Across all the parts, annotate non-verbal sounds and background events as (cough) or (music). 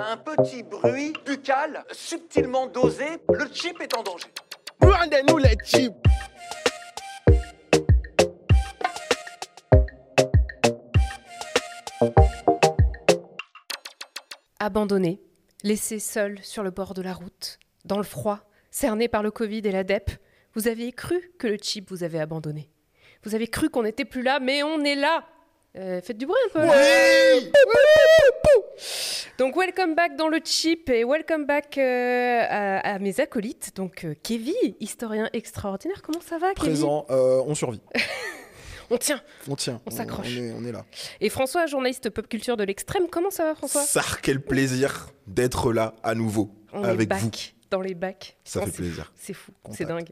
Un petit bruit buccal subtilement dosé, le chip est en danger. Rendez-nous les chips. Abandonné, laissé seul sur le bord de la route, dans le froid, cerné par le Covid et la DEP, vous aviez cru que le chip vous avait abandonné. Vous avez cru qu'on n'était plus là, mais on est là. Euh, faites du bruit un peu. là. Donc welcome back dans le chip et welcome back euh, à, à mes acolytes. Donc euh, Kevin, historien extraordinaire, comment ça va Kevin? Présent, euh, on survit. (laughs) On tient. On tient. On s'accroche. On, est, on est là. Et François, journaliste pop culture de l'extrême, comment ça va François? Ça, quel plaisir d'être là à nouveau On est avec back vous. Dans les bacs. Ça fait plaisir. C'est fou, c'est dingue.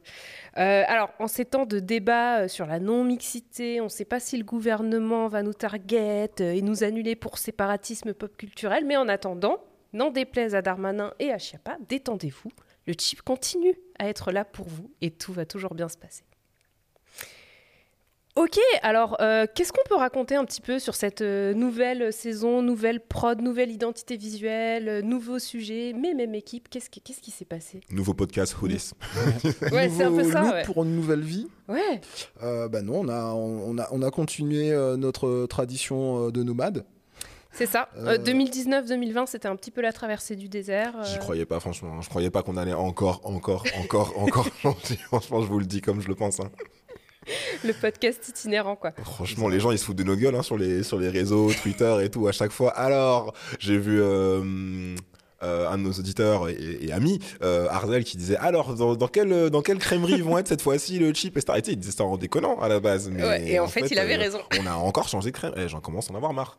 Euh, alors, en ces temps de débat euh, sur la non-mixité, on ne sait pas si le gouvernement va nous target euh, et nous annuler pour séparatisme pop culturel, mais en attendant, n'en déplaise à Darmanin et à Chiappa, détendez-vous, le chip continue à être là pour vous et tout va toujours bien se passer. Ok, alors euh, qu'est-ce qu'on peut raconter un petit peu sur cette euh, nouvelle saison, nouvelle prod, nouvelle identité visuelle, euh, nouveau sujet, mais même équipe, qu'est-ce qui, qu'est-ce qui s'est passé? Nouveau podcast Hoodies. Ouais, c'est un peu Nouveau ça, ouais. pour une nouvelle vie. Ouais, Euh, bah non, on a, on, a, on a continué euh, notre tradition euh, de nomade. c'est ça. Euh, Euh, 2019-2020, c'était un petit peu la traversée du désert. euh, J'y croyais pas, franchement. hein. Je croyais pas qu'on allait encore, encore, encore, encore. (laughs) Franchement, je vous le dis comme je le pense. hein. (laughs) le podcast itinérant, quoi. Franchement, les gens, ils se foutent de nos gueules hein, sur, les, sur les réseaux, (laughs) Twitter et tout, à chaque fois. Alors, j'ai vu euh, euh, un de nos auditeurs et, et amis, euh, Arzel, qui disait Alors, dans, dans, quelle, dans quelle crèmerie ils vont être cette fois-ci, le chip et ça Il disait ça en déconnant à la base. Mais Ouais, et en fait, il avait raison. On a encore changé de crème. Eh, J'en commence à en avoir marre.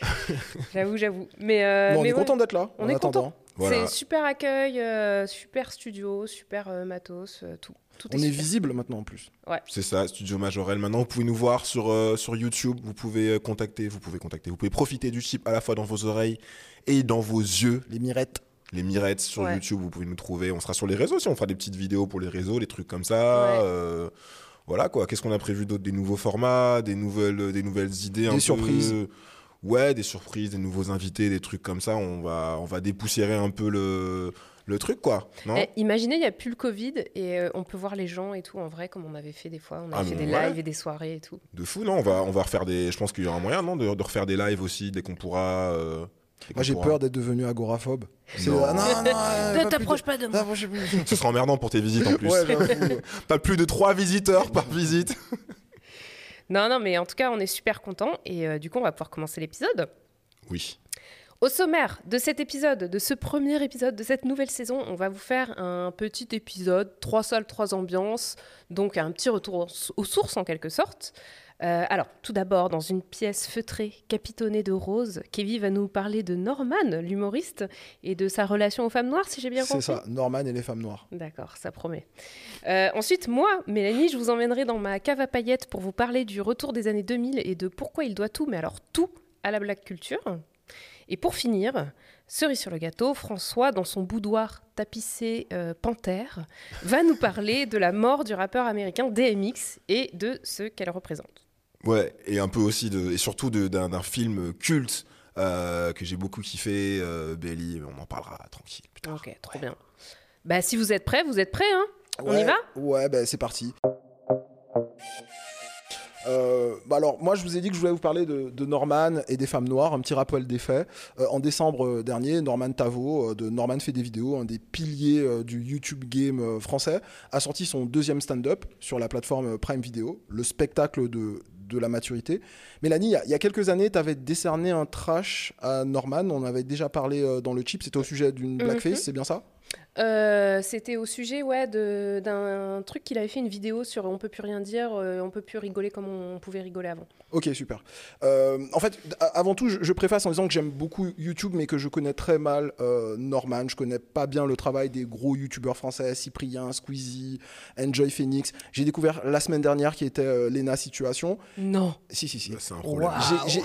(laughs) J'avoue, j'avoue. Mais, euh, Bon, on mais est ouais, content d'être là. on en est attendant. content. Voilà. C'est super accueil, euh, super studio, super euh, matos, euh, tout. Tout On est visible maintenant en plus. C'est ça, Studio Majorel. Maintenant, vous pouvez nous voir sur, euh, sur YouTube. Vous pouvez euh, contacter, vous pouvez contacter, vous pouvez profiter du chip à la fois dans vos oreilles et dans vos yeux. Les mirettes. Les mirettes sur Ouais. YouTube, vous pouvez nous trouver. On sera sur les réseaux aussi. On fera des petites vidéos pour les réseaux, les trucs comme ça. Ouais. Euh, voilà quoi. Qu'est-ce qu'on a prévu d'autre? Des nouveaux formats, des nouvelles, des nouvelles idées. un Des peu- surprises. Ouais, des surprises, des nouveaux invités, des trucs comme ça. On va, on va dépoussiérer un peu le, le truc quoi. Non Eh, imaginez, il n'y a plus le Covid et euh, on peut voir les gens et tout en vrai, comme on avait fait des fois. On a Ah, fait des ouais. lives et des soirées et tout. De fou, non On va, on va refaire des. Je pense qu'il y aura moyen, non de, de refaire des lives aussi dès qu'on pourra. euh, Moi j'ai peur d'être devenu agoraphobe. Non. Ah, non, non, (laughs) euh, Ne pas t'approche plus pas de moi. (laughs) Ce sera emmerdant pour tes visites en plus. Ouais. (laughs) Pas plus de 3 visiteurs par visite. Non, non, mais en tout cas, on est super contents et euh, du coup, on va pouvoir commencer l'épisode. Oui. Au sommaire de cet épisode, de ce premier épisode de cette nouvelle saison, on va vous faire un petit épisode, trois salles, trois ambiances, donc un petit retour aux- sources en quelque sorte. Euh, alors, tout d'abord, dans une pièce feutrée, capitonnée de rose, Kevin va nous parler de Norman, l'humoriste, et de sa relation aux femmes noires, si j'ai bien compris. C'est ça, Norman et les femmes noires. D'accord, ça promet. Euh, ensuite, moi, Mélanie, je vous emmènerai dans ma cave à paillettes pour vous parler du retour des années 2000 et de pourquoi il doit tout, mais alors tout, à la black culture. Et pour finir, cerise sur le gâteau, François, dans son boudoir tapissé euh, panthère, va nous parler de la mort du rappeur américain DMX et de ce qu'elle représente. Ouais, et un peu aussi, de, et surtout d'un film culte euh, que j'ai beaucoup kiffé, euh, Belly, on en parlera tranquille. plus tard. Ok, trop bien. Bah, si vous êtes prêts, vous êtes prêts, hein? On y va? Ouais, ben c'est parti. Euh, bah alors, moi, je vous ai dit que je voulais vous parler de, de Norman et des femmes noires, un petit rappel des faits. Euh, en décembre euh, dernier, Norman Tavo, euh, de Norman fait des vidéos, un des piliers du YouTube game français, a sorti son deuxième stand-up sur la plateforme Prime Video, le spectacle de, de la maturité. Mélanie, il y a- il y, a quelques années, tu avais décerné un trash à Norman, on avait déjà parlé dans le chip, c'était au sujet d'une blackface, Mhm. c'est bien ça? Euh, C'était au sujet ouais, d'un truc qu'il avait fait une vidéo sur On peut plus rien dire, euh, on peut plus rigoler comme on pouvait rigoler avant. Ok, super. Euh, en fait, avant tout, je, je préface en disant que j'aime beaucoup YouTube, mais que je connais très mal euh, Norman. Je connais pas bien le travail des gros YouTubeurs français, Cyprien, Squeezie, Enjoy Phoenix. J'ai découvert la semaine dernière qui était euh, Lena Situation. Non. Si, si, si. C'est un problème.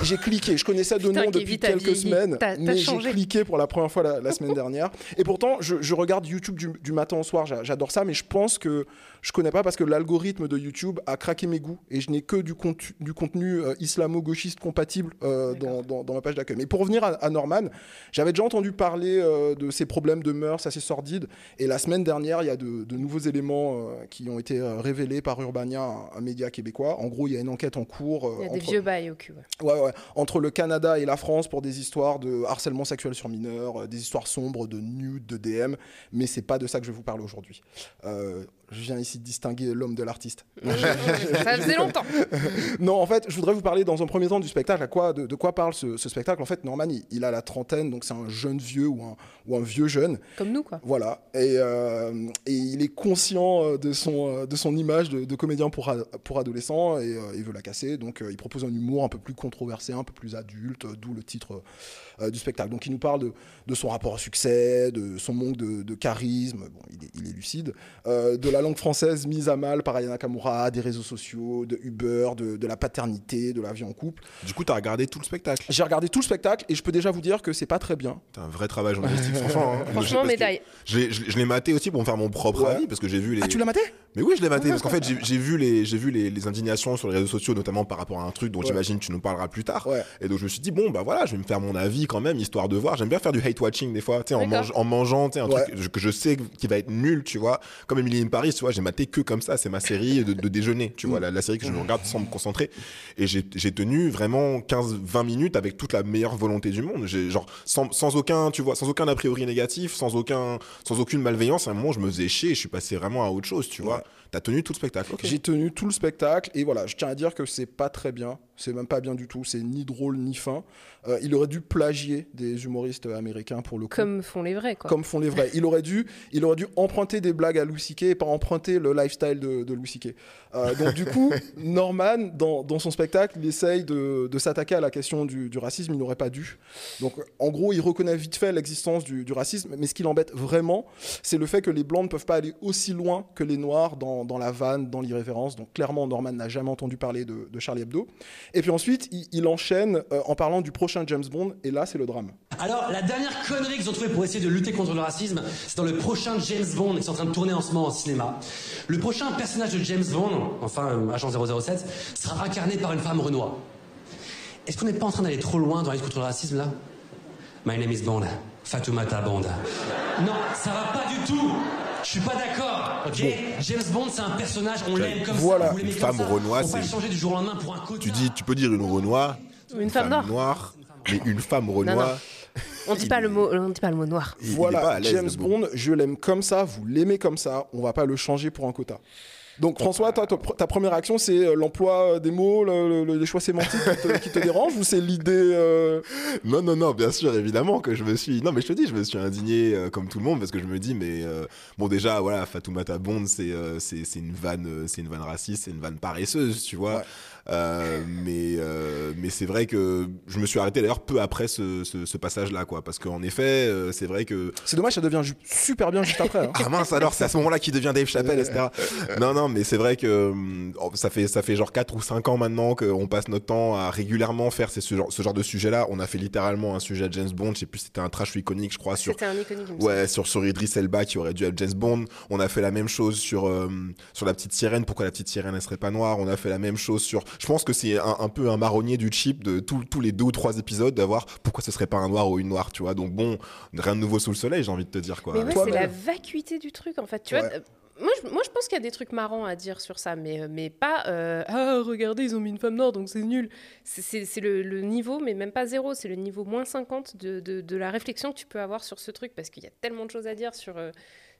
J'ai- cliqué, je connaissais de Putain, nom depuis quelques vieilli. semaines, mais j'ai cliqué pour la première fois la, la semaine dernière. Et pourtant, je, je regarde YouTube du, matin au soir, j'a- j'adore ça, mais je pense que je connais pas parce que l'algorithme de YouTube a craqué mes goûts et je n'ai que du, contu- du contenu euh, islamo-gauchiste compatible euh, dans, dans- dans ma page d'accueil. Mais pour revenir à, à Norman, j'avais déjà entendu parler euh, de ses problèmes de mœurs assez sordides et la semaine dernière, il y a de, de nouveaux éléments qui ont été révélés par Urbania, un, un média québécois. En gros, il y a une enquête en cours. Il y a des vieux bails au cul. ouais. Ouais, ouais. Entre le Canada et la France pour des histoires de harcèlement sexuel sur mineurs, des histoires sombres de nude, de DM, mais c'est pas de ça que je vous parler aujourd'hui. Je viens ici de distinguer l'homme de l'artiste. Ça faisait longtemps. (laughs) non, en fait, je voudrais vous parler dans un premier temps du spectacle. À quoi, de, de quoi parle ce, ce spectacle En fait, Norman, il, il a la trentaine, donc c'est un jeune vieux ou un, ou un vieux jeune. Comme nous, quoi. Voilà. Et, euh, et il est conscient euh, de son, euh, de son image de, de comédien pour, a- pour adolescent et euh, il veut la casser. Donc euh, il propose un humour un peu plus controversé, un peu plus adulte, d'où le titre euh, du spectacle. Donc il nous parle de, de son rapport au succès, de son manque de, de charisme. Bon, il est, il est lucide. Euh, de la langue française mise à mal par Ayana Kamura, des réseaux sociaux, de Uber, de, de la paternité, de la vie en couple. Du coup, t'as regardé tout le spectacle. J'ai regardé tout le spectacle et je peux déjà vous dire que c'est pas très bien. T'as un vrai travail journalistique, franchement. hein. (laughs) Franchement, médaille. Je l'ai- maté aussi pour me faire mon propre Ouais. avis parce que j'ai vu les. Ah, tu l'as maté? Mais oui, je l'ai maté parce qu'en fait, j'ai vu les, j'ai vu les, les indignations sur les réseaux sociaux, notamment par rapport à un truc dont Ouais. j'imagine tu nous parleras plus tard. Ouais. Et donc je me suis dit bon bah voilà, je vais me faire mon avis quand même histoire de voir. J'aime bien faire du hate watching des fois, tu sais en, mange- en mangeant, tu sais un Ouais. truc que je sais qui va être nul, tu vois. Comme Emily in Paris, tu vois, j'ai maté que comme ça, c'est ma série de, de déjeuner, tu vois, la, la série que je regarde sans me concentrer. Et j'ai tenu vraiment 15-20 minutes avec toute la meilleure volonté du monde. Genre sans, sans aucun, tu vois, sans aucun a priori négatif, sans aucun, sans aucune malveillance. À un moment, je me faisais chier, et je suis passé vraiment à autre chose, tu vois. T'as tenu tout le spectacle. ok. J'ai tenu tout le spectacle et voilà, je tiens à dire que c'est pas très bien, c'est même pas bien du tout, c'est ni drôle ni fin. Euh, il aurait dû plagier des humoristes américains pour le coup. Comme font les vrais, quoi. Comme font les vrais. Il aurait dû, il aurait dû emprunter des blagues à Louis C.K. et pas emprunter le lifestyle de, de Louis C.K. Euh, donc du coup, (laughs) Norman, dans, dans son spectacle, il essaye de, de s'attaquer à la question du, du racisme. Il n'aurait pas dû. Donc en gros, il reconnaît vite fait l'existence du, du racisme, mais ce qui l'embête vraiment, c'est le fait que les blancs ne peuvent pas aller aussi loin que les noirs dans, dans la vanne, dans l'irrévérence. Donc clairement, Norman n'a jamais entendu parler de, de Charlie Hebdo. Et puis ensuite, il, enchaîne euh, en parlant du prochain James Bond, et là, c'est le drame. Alors, la dernière connerie qu'ils ont trouvée pour essayer de lutter contre le racisme, c'est dans le prochain James Bond qui est en train de tourner en ce moment au cinéma. Le prochain personnage de James Bond, enfin euh, agent 007, sera incarné par une femme Renoir. Est-ce qu'on n'est pas en train d'aller trop loin dans la lutte contre le racisme là? My name is Bond, Fatoumata Bond. Non, ça va pas du tout. Je suis pas d'accord, ok James Bond, c'est un personnage, on l'aime comme Voilà. ça. Vous l'aimez Une femme pas c'est- le changer du jour au lendemain pour un quota. Tu dis, tu peux dire une Renoir, Une femme noire. mais une femme non. Renoir. On dit pas le mot, on dit pas le mot noir. il- voilà, James. Bond, je l'aime comme ça, vous l'aimez comme ça, on va pas le changer pour un quota. Donc François, toi, ta, ta première action, c'est euh, l'emploi des mots, le- le- les choix sémantiques qui te, qui te dérangent ou c'est l'idée euh, Non, non, non, bien sûr, évidemment que je me suis. Non, mais je te dis, je me suis indigné euh, comme tout le monde parce que je me dis, mais euh, bon, déjà, voilà, Fatoumata Bond, c'est euh, c'est une vanne, euh, c'est une vanne raciste, c'est une vanne paresseuse, tu vois. Ouais. Euh, mais euh, mais c'est vrai que je me suis arrêté d'ailleurs peu après ce, ce, ce passage-là, quoi, parce qu'en effet, euh, c'est vrai que C'est dommage, ça devient ju- super bien juste après. hein. ah mince alors c'est à ce moment-là qu'il devient Dave Chappelle etc (laughs) non non mais c'est vrai que hum, oh, ça fait ça fait genre 4 ou 5 ans maintenant qu'on passe notre temps à régulièrement faire ces- ce genre, ce genre de sujet là on a fait littéralement un sujet à James Bond je sais plus si c'était un trash iconique je crois sur C'était un iconique. Ouais, sur, sur Idris Elba qui aurait dû être James Bond. On a fait la même chose sur, euh, sur la petite sirène. Pourquoi la petite sirène, elle serait pas noire? On a fait la même chose sur. Je pense que c'est un, un peu un marronnier du chip de tous tous les deux ou trois épisodes d'avoir pourquoi ce serait pas un noir ou une noire, tu vois. Donc bon, rien de nouveau sous le soleil, j'ai envie de te dire quoi. Mais ouais, c'est la vacuité du truc, en fait. Tu Ouais. vois, euh, moi, je, moi, je pense qu'il y a des trucs marrants à dire sur ça, mais, euh, mais pas euh, Ah, regardez, ils ont mis une femme noire, donc c'est nul. C'est- le, le niveau, mais même pas zéro, c'est le niveau moins 50 de, de, de la réflexion que tu peux avoir sur ce truc, parce qu'il y a tellement de choses à dire sur, euh,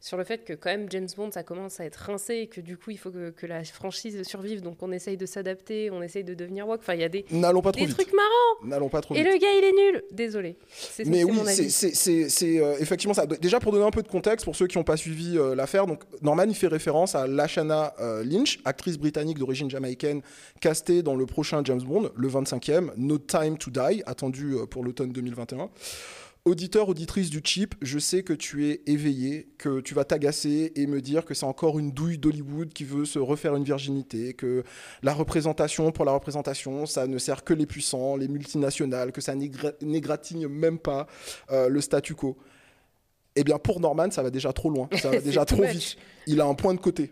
sur le fait que quand même James Bond, ça commence à être rincé et que du coup, il faut que, que la franchise survive. Donc on essaye de s'adapter, on essaye de devenir woke. Enfin, il y a des, pas vite. trucs marrants. N'allons pas trop Et vite. le gars, il est nul. Désolé. C'est Mais oui, c'est- euh, effectivement ça. Déjà pour donner un peu de contexte pour ceux qui n'ont pas suivi euh, l'affaire, donc Norman il fait référence à Lashana euh, Lynch, actrice britannique d'origine jamaïcaine, castée dans le prochain James Bond, le 25e, No Time to Die, attendu pour l'automne 2021. Auditeur, auditrice du chip, je sais que tu es éveillé, que tu vas t'agacer et me dire que c'est encore une douille d'Hollywood qui veut se refaire une virginité, que la représentation pour la représentation, ça ne sert que les puissants, les multinationales, que ça n'égra- n'égratigne même pas euh, le statu quo. Eh bien, pour Norman, ça va déjà trop loin, ça va (laughs) déjà trop much. vite. Il a un point de côté.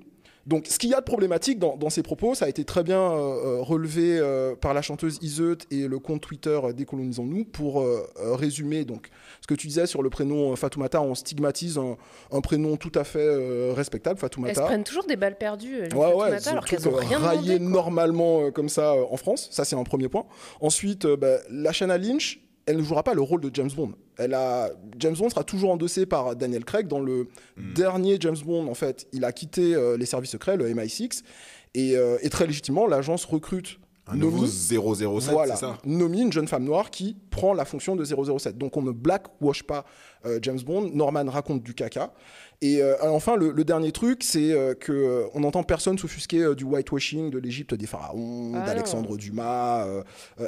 Donc, ce qu'il y a de problématique dans, dans ses propos, ça a été très bien euh, euh, relevé euh, par la chanteuse Iseut et le compte Twitter Décolonisons-nous pour euh, résumer donc ce que tu disais sur le prénom Fatoumata. On stigmatise un, un prénom tout à fait respectable, Elles se Fatoumata. prennent toujours des balles perdues, Ouais, ouais, Fatoumata, c'est alors le qu'elles ont rien raillé demandé. normalement comme ça en France. Ça, c'est un premier point. Ensuite, bah, Lashana Lynch, elle ne jouera pas le rôle de James Bond. Elle a... James Bond sera toujours endossé par Daniel Craig. Dans le Hmm. dernier James Bond, en fait, il a quitté euh, les services secrets, le MI6. Et, euh, et très légitimement, l'agence recrute Un nouveau Nomi. 007, voilà, c'est ça? Nomi, une jeune femme noire qui prend la fonction de 007. Donc on ne blackwash pas euh, James Bond. Norman raconte du caca. Et euh, enfin, le, le dernier truc, c'est euh, que euh, on n'entend personne s'offusquer euh, du whitewashing de l'Égypte des pharaons, Ah d'Alexandre Dumas,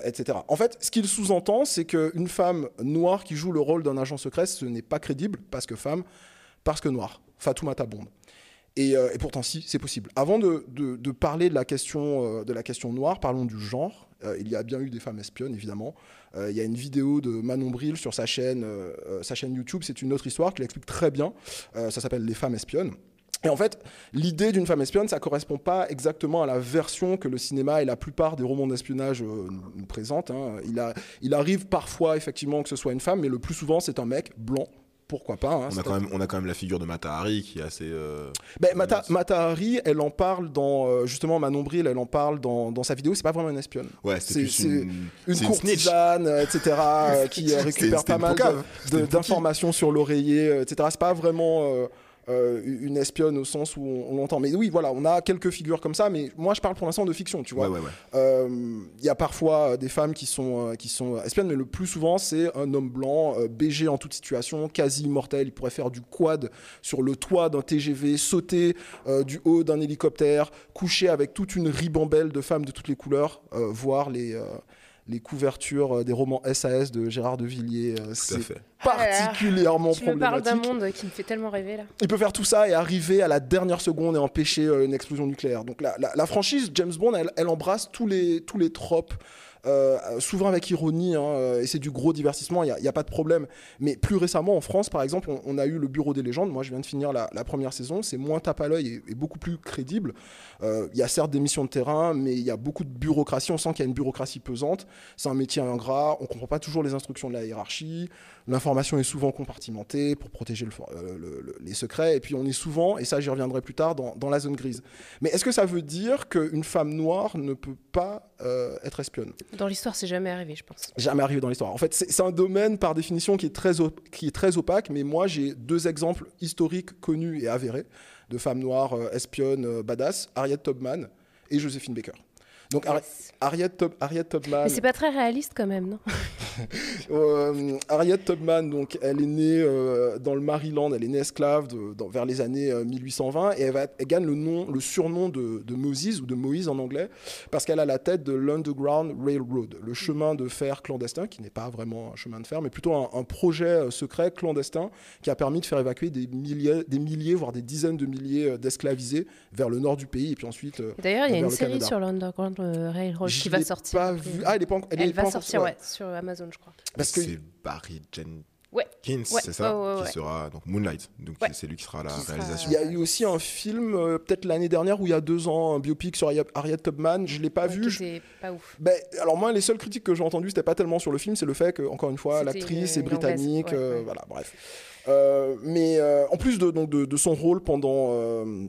etc. En fait, ce qu'il sous-entend, c'est qu'une femme noire qui joue le rôle d'un agent secret, ce n'est pas crédible parce que femme, parce que noire. Fatoumata Bond. Et, et pourtant, si, c'est possible. Avant de, de- de parler de la, question, de la question noire, parlons du genre. Il y a bien eu des femmes espionnes, évidemment. Euh, il y a une vidéo de Manon Bril sur sa chaîne, euh, euh, sa chaîne YouTube. C'est une autre histoire qui l'explique très bien. Ça s'appelle Les femmes espionnes. Et en fait, l'idée d'une femme espionne, ça correspond pas exactement à la version que le cinéma et la plupart des romans d'espionnage nous- présentent. hein. Il arrive parfois, effectivement, que ce soit une femme, mais le plus souvent, c'est un mec blanc. Pourquoi pas hein, on a, quand même, on a quand même la figure de Mata Hari qui est assez. euh, ben, Mata, Yes. Mata Hari, elle en parle dans euh, justement Manon Bril, elle en parle dans, dans sa vidéo. C'est pas vraiment une espionne, Ouais, c'est une, une courtisane, euh, etc., qui (laughs) récupère pas mal d'informations sur l'oreiller, etc. C'est pas vraiment euh, une espionne au sens où on, on l'entend. Mais oui, voilà, on a quelques figures comme ça. Mais moi, je parle pour l'instant de fiction, tu vois. Ouais, ouais, ouais. Euh, Il y a parfois euh, des femmes qui sont, euh, qui sont espionnes, mais le plus souvent, c'est un homme blanc, BG en toute situation, quasi immortel. Il pourrait faire du quad sur le toit d'un TGV, sauter du haut d'un hélicoptère, coucher avec toute une ribambelle de femmes de toutes les couleurs, voir les. Les couvertures euh, des romans SAS de Gérard de Villiers, euh, c'est. Ah là là. particulièrement Tu me parles d'un problématique. monde qui me fait tellement rêver là. Il peut faire tout ça et arriver à la dernière seconde et empêcher euh, une explosion nucléaire. Donc la, la- la franchise James Bond, elle, elle embrasse tous les, tous les tropes, euh, souvent avec ironie, hein, euh, et c'est du gros divertissement, il n'y a, pas de problème. Mais plus récemment, en France, par exemple, on, a eu le Bureau des légendes. Moi, je viens de finir la, première saison, c'est moins tape à l'œil et, et beaucoup plus crédible. Euh, Il y a certes des missions de terrain, mais il y a beaucoup de bureaucratie. On sent qu'il y a une bureaucratie pesante. C'est un métier ingrat. On comprend pas toujours les instructions de la hiérarchie. L'information est souvent compartimentée pour protéger le euh, le- le- les secrets. Et puis on est souvent, et ça j'y reviendrai plus tard, dans, dans la zone grise. Mais est-ce que ça veut dire qu'une femme noire ne peut pas euh, être espionne? Dans l'histoire, c'est jamais arrivé, je pense. Jamais arrivé dans l'histoire. En fait, c'est un domaine par définition qui est très, op- qui est très opaque, mais moi j'ai deux exemples historiques connus et avérés de femmes noires euh, espionnes euh, badass, Harriet Tubman et Joséphine Baker. Donc Yes. Harriet, Tub- Harriet Tubman. Mais c'est pas très réaliste quand même, non? Euh, Harriet Tubman, donc, elle est née euh, dans le Maryland, elle est née esclave de- dans- vers les années euh, 1820 et elle, va- elle gagne le, nom, le surnom de, de Moses ou de Moïse en anglais parce qu'elle a la tête de l'Underground Railroad, le chemin de fer clandestin qui n'est pas vraiment un chemin de fer mais plutôt un, un projet euh, secret clandestin qui a permis de faire évacuer des milliers, des milliers voire des dizaines de milliers euh, d'esclavisés vers le nord du pays et puis ensuite. euh, D'ailleurs, il y a une série Canada. sur l'Underground euh, Railroad qui va sortir. Pas après. vu. Ah, elle est pas, elle Elle est va pas sortir, ouais, sur Amazon, je crois. Parce que c'est Barry Jenkins, Ouais. Ouais, c'est ça, ouais, qui ouais. sera donc Moonlight. Donc Ouais. c'est lui qui sera à la Qui sera- réalisation. Il y a eu aussi un film, euh, peut-être l'année dernière ou il y a deux ans, un biopic sur Harriet- Tubman. Je l'ai pas Ouais, vu. je- pas ouf. Ben, alors moi, les seules critiques que j'ai entendues, c'était pas tellement sur le film, c'est le fait que, encore une fois, l'actrice est britannique, ouais, euh, voilà, bref. Euh, mais euh, en plus de, donc, de, de son rôle pendant, euh,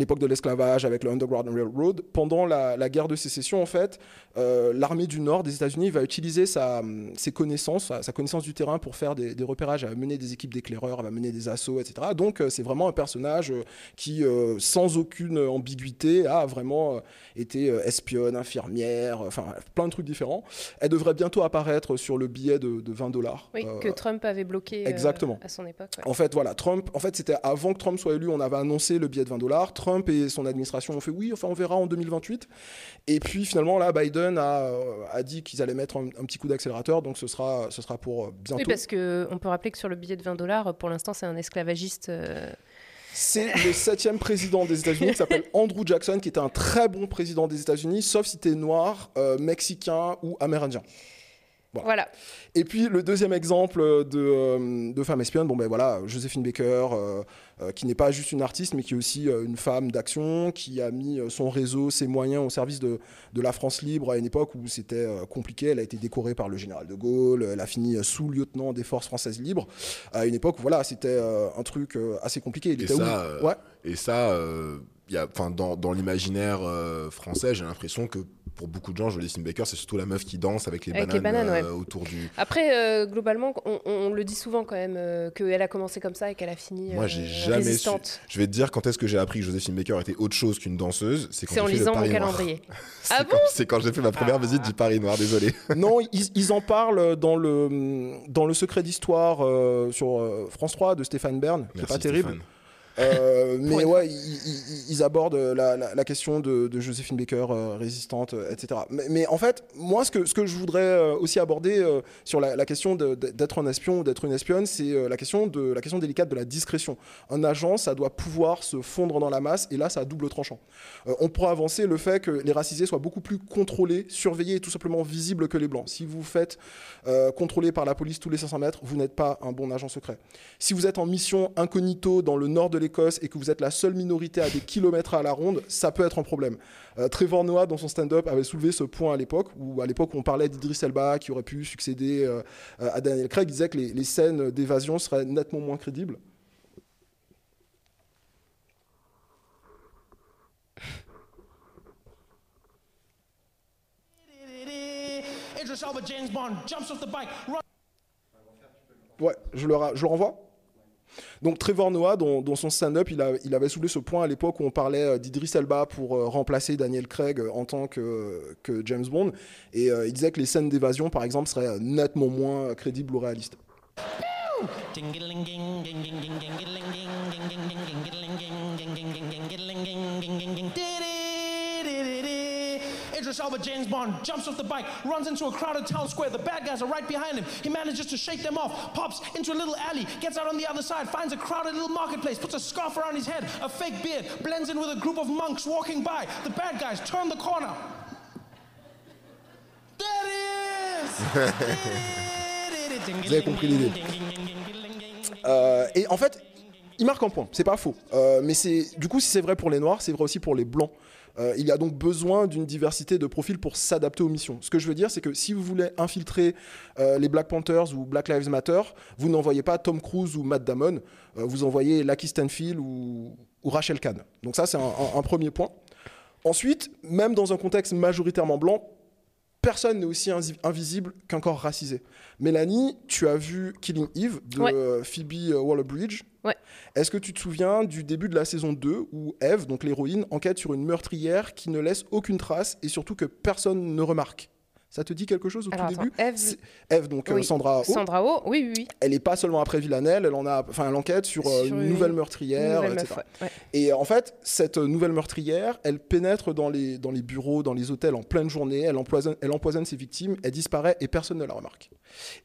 l'époque de l'esclavage avec le Underground Railroad. Pendant la, la guerre de sécession, en fait, euh, l'armée du Nord des États-Unis va utiliser sa, ses connaissances, sa, sa connaissance du terrain pour faire des, des repérages, elle va mener des équipes d'éclaireurs, elle va mener des assauts, etc. Donc euh, c'est vraiment un personnage euh, qui, euh, sans aucune ambiguïté, a vraiment été espionne, infirmière, enfin plein de trucs différents. Elle devrait bientôt apparaître sur le billet de, de 20 dollars. Oui, que Trump avait bloqué exactement. à son époque. ouais. En fait, voilà, Trump, en fait, c'était avant que Trump soit élu, on avait annoncé le billet de 20 dollars. Trump et son administration ont fait oui, enfin, on verra en 2028. Et puis, finalement, là, Biden a, euh, a dit qu'ils allaient mettre un, un petit coup d'accélérateur, donc ce sera, ce sera pour euh, bientôt. Oui, parce qu'on peut rappeler que sur le billet de 20 dollars, pour l'instant, c'est un esclavagiste. euh, C'est le septième président des États-Unis qui s'appelle (laughs) Andrew Jackson, qui était un très bon président des États-Unis, sauf si t'es noir, euh, mexicain ou amérindien. Voilà. Voilà. Et puis le deuxième exemple de, euh, de femme espionne, bon ben voilà, Joséphine Baker, euh, euh, qui n'est pas juste une artiste, mais qui est aussi euh, une femme d'action, qui a mis euh, son réseau, ses moyens au service de, de la France libre à une époque où c'était euh, compliqué. Elle a été décorée par le général de Gaulle, elle a fini euh, sous-lieutenant des forces françaises libres, à une époque où voilà, c'était euh, un truc euh, assez compliqué. Il Et était ça, euh, Ouais. Et ça, euh, il y a, enfin, dans, dans l'imaginaire euh, français, j'ai l'impression que pour beaucoup de gens, Jolie Baker, c'est surtout la meuf qui danse avec les Avec les bananes, euh, autour du. Après, euh, globalement, on, on le dit souvent quand même euh, qu'elle a commencé comme ça et qu'elle a fini Moi, euh, j'ai jamais su. Je vais te dire quand est-ce que j'ai appris que Joséphine Baker était autre chose qu'une danseuse. C'est quand C'est en j'ai fait le lisant mon Paris Noir. calendrier. (laughs) C'est Ah quand- C'est quand j'ai fait ma première visite du Paris Noir, désolé. (laughs) non, ils, ils en parlent dans le, dans le secret d'histoire euh, sur euh, France 3 de Stéphane Bern, qui est Merci, pas terrible. Euh, mais ouais, ils, abordent la, la- la question de, de Joséphine Baker euh, résistante, euh, etc. Mais, mais en fait, moi, ce que, ce que je voudrais aussi aborder euh, sur la, la question d'être un espion ou d'être une espionne, c'est la question de la question délicate de la discrétion. Un agent, ça doit pouvoir se fondre dans la masse, et là, ça a double tranchant. On pourrait avancer le fait que les racisés soient beaucoup plus contrôlés, surveillés et tout simplement visibles que les blancs. Si vous faites contrôler par la police tous les 500 mètres, vous n'êtes pas un bon agent secret. Si vous êtes en mission incognito dans le nord de l'Écosse et que vous êtes la seule minorité à des kilomètres à la ronde, ça peut être un problème. Euh, Trevor Noah, dans son stand-up, avait soulevé ce point à l'époque, où à l'époque on parlait d'Idris Elba qui aurait pu succéder euh, à Daniel Craig, il disait que les, les scènes d'évasion seraient nettement moins crédibles. Ouais, je le, je le renvoie. Donc Trevor Noah, dans, son stand-up, il, avait soulevé ce point à l'époque où on parlait euh, d'Idris Elba pour euh, remplacer Daniel Craig euh, en tant que, James Bond. Et euh, il disait que les scènes d'évasion, par exemple, seraient euh, nettement moins crédibles ou réalistes. Elba, James Bond, jumps off the bike, runs into a crowded town square. The bad guys are right behind him. He manages to shake them off, pops into a little alley, gets out on the other side, finds a crowded little marketplace, puts a scarf around his head, a fake beard, blends in with a group of monks walking by. The bad guys turn the corner. (laughs) Vous avez compris l'idée. Euh, et en fait, il marque un point, c'est pas faux. Euh, mais c'est du coup, si c'est vrai pour les noirs, c'est vrai aussi pour les blancs. Euh, il y a donc besoin d'une diversité de profils pour s'adapter aux missions. Ce que je veux dire, c'est que si vous voulez infiltrer euh, les Black Panthers ou Black Lives Matter, vous n'envoyez pas Tom Cruise ou Matt Damon, euh, vous envoyez Lucky Stanfield ou, Rachel Kahn. Donc ça, c'est un premier point. Ensuite, même dans un contexte majoritairement blanc, personne n'est aussi invisible qu'un corps racisé. Mélanie, tu as vu Killing Eve de Ouais. euh, Phoebe euh, Waller-Bridge. Ouais. Est-ce que tu te souviens du début de la saison 2 où Eve, donc l'héroïne, enquête sur une meurtrière qui ne laisse aucune trace et surtout que personne ne remarque? Ça te dit quelque chose au Alors, tout attends, début Eve- Eve, donc euh. Sandra Oh, Sandra Oh, oui, oui, oui. elle est pas seulement après Villanelle, elle en a, enfin, elle enquête sur, euh, Sur une nouvelle meurtrière, Nouvelle etc. meuf, ouais. Ouais. Et en fait, cette nouvelle meurtrière, elle pénètre dans les, dans les bureaux, dans les hôtels en pleine journée, elle empoisonne, elle empoisonne ses victimes, elle disparaît et personne ne la remarque.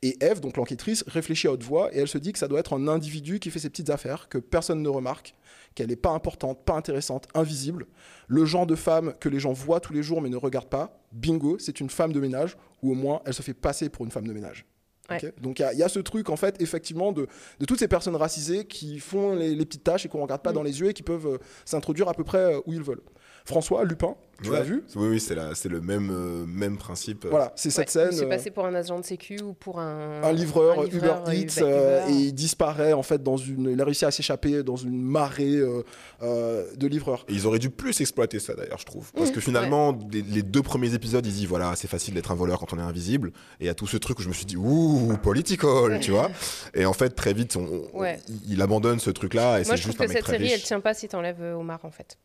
Et Eve, donc l'enquêtrice, réfléchit à haute voix et elle se dit que ça doit être un individu qui fait ses petites affaires, que personne ne remarque, qu'elle n'est pas importante, pas intéressante, invisible. Le genre de femme que les gens voient tous les jours mais ne regardent pas, bingo, c'est une femme de ménage, ou au moins elle se fait passer pour une femme de ménage. Ouais. Donc il y a- il y, a ce truc en fait effectivement de, de toutes ces personnes racisées qui font les, les petites tâches et qu'on ne regarde pas Mm. dans les yeux et qui peuvent euh, s'introduire à peu près euh, où ils veulent. François Lupin, Tu Ouais. l'as vu Oui, oui, c'est la- c'est le même, euh, même principe. Voilà, c'est cette Ouais, scène. Il s'est euh, passé pour un agent de sécu ou pour un, un livreur, un Uber euh, Eats Uber- euh, Uber. et il disparaît en fait dans une. Il a réussi à s'échapper dans une marée euh, euh, de livreurs. Et ils auraient dû plus exploiter ça d'ailleurs, je trouve. Parce Mmh, que finalement, les, les deux premiers épisodes, ils disent voilà, c'est facile d'être un voleur quand on est invisible. Et il y a tout ce truc où je me suis dit ouh, political, tu vois. (laughs) Et en fait, très vite, on- on- Ouais. il, il abandonne ce truc-là et Moi, c'est je trouve juste que un mec cette série, elle tient pas si t'enlèves Omar, en fait.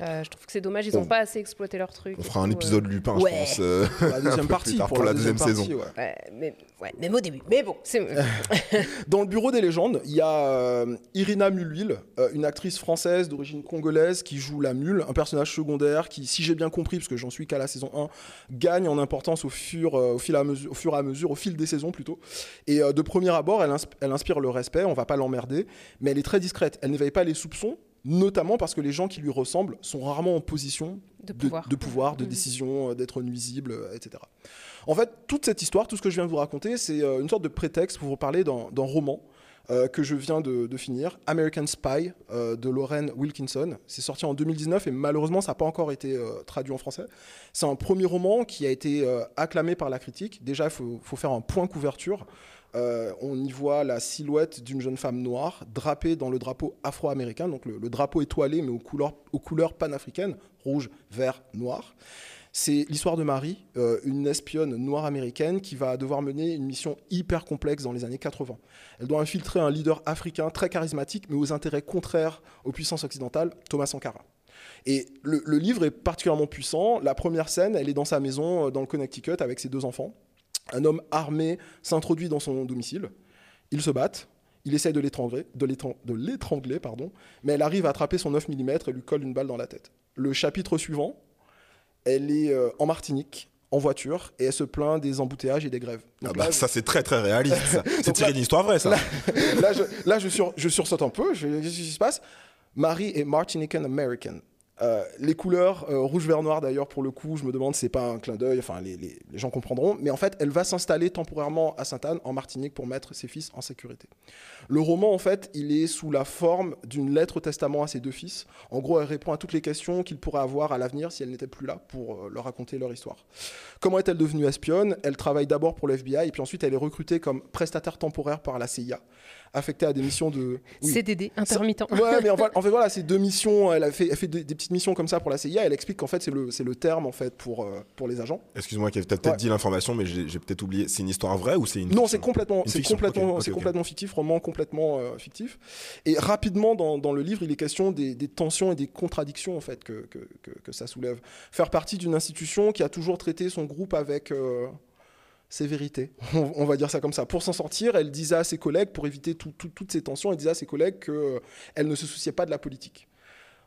Euh, je trouve que c'est dommage, ils On- ont pas assez exploité leur truc. On fera un tout, épisode Lupin, Ouais. je pense. euh, la un deuxième (laughs) peu partie. plus tard, pour la deuxième partie, saison. ouais. euh, ouais, mais, ouais, même au début. Mais bon, c'est. (laughs) Dans le bureau des légendes, il y a euh, Irina euh, une actrice française d'origine congolaise qui joue la mule, un personnage secondaire qui, si j'ai bien compris, parce que j'en suis qu'à la saison 1, gagne en importance au fur, euh, au, fil à mesure, au fur et à mesure, au fil des saisons plutôt. Et euh, de premier abord, elle, insp- elle inspire le respect, on va pas l'emmerder, mais elle est très discrète. Elle n'éveille pas les soupçons, notamment parce que les gens qui lui ressemblent sont rarement en position De pouvoir. de, pouvoir, de Mhm. décision, euh, d'être nuisible, euh, etc. En fait, toute cette histoire, tout ce que je viens de vous raconter, c'est euh, une sorte de prétexte pour vous parler d'un roman euh, que je viens de, de finir, American Spy, euh, de Lauren Wilkinson. C'est sorti en 2019 et malheureusement, ça n'a pas encore été euh, traduit en français. C'est un premier roman qui a été acclamé par la critique. Déjà, il faut, faut faire un point couverture. Euh, on y voit la silhouette d'une jeune femme noire drapée dans le drapeau afro-américain, donc le, drapeau étoilé mais aux couleurs, aux couleurs panafricaines, rouge, vert, noir. C'est l'histoire de Marie, euh, une espionne noire américaine qui va devoir mener une mission hyper complexe dans les années 80. Elle doit infiltrer un leader africain très charismatique mais aux intérêts contraires aux puissances occidentales, Thomas Sankara. Et le, le livre est particulièrement puissant. La première scène, elle est dans sa maison euh, dans le Connecticut avec ses deux enfants. Un homme armé s'introduit dans son domicile. Ils se battent. Il essaye de l'étrangler, de pardon, mais elle arrive à attraper son 9 mm et lui colle une balle dans la tête. Le chapitre suivant, elle est euh, en Martinique, en voiture, et elle se plaint des embouteillages et des grèves. Ah bah, là, ça, c'est très très réaliste. (laughs) C'est tiré d'une histoire vraie, ça. là, là, je, là, je, sur- je sursaute un peu. Je, qu'est-ce qui se passe? Marie est Martinican American. Euh, les couleurs euh, rouge, vert, noir, d'ailleurs, pour le coup, je me demande, c'est pas un clin d'œil, enfin, les, gens comprendront. Mais en fait, elle va s'installer temporairement à Sainte-Anne, en Martinique, pour mettre ses fils en sécurité. Le roman, en fait, il est sous la forme d'une lettre au testament à ses deux fils. En gros, elle répond à toutes les questions qu'ils pourraient avoir à l'avenir si elle n'était plus là pour euh, leur raconter leur histoire. Comment est-elle devenue espionne? Elle travaille d'abord pour le FBI et puis ensuite elle est recrutée comme prestataire temporaire par la CIA, affectée à des missions de. Oui. CDD, intermittent. Ouais, mais en fait, en (laughs) fait, voilà, c'est deux missions. Elle a fait, elle fait des, des petites missions comme ça pour la CIA. Elle explique qu'en fait c'est le, c'est le terme en fait pour euh, pour les agents. Excuse-moi, Kev, t'as peut-être Ouais. dit l'information, mais j'ai j'ai peut-être oublié. C'est une histoire vraie ou c'est une Non, fiction c'est complètement, Une c'est fiction, complètement, ok, ok, c'est ok. complètement fictif, roman complètement euh, fictif. Et rapidement dans, dans le livre, il est question des, des tensions et des contradictions en fait que, que, que, que ça soulève. Faire partie d'une institution qui a toujours traité son groupe avec euh, sévérité, (laughs) on, on va dire ça comme ça. Pour s'en sortir, elle disait à ses collègues, pour éviter tout- tout- toutes ces tensions, elle disait à ses collègues qu'elle ne se souciait pas de la politique.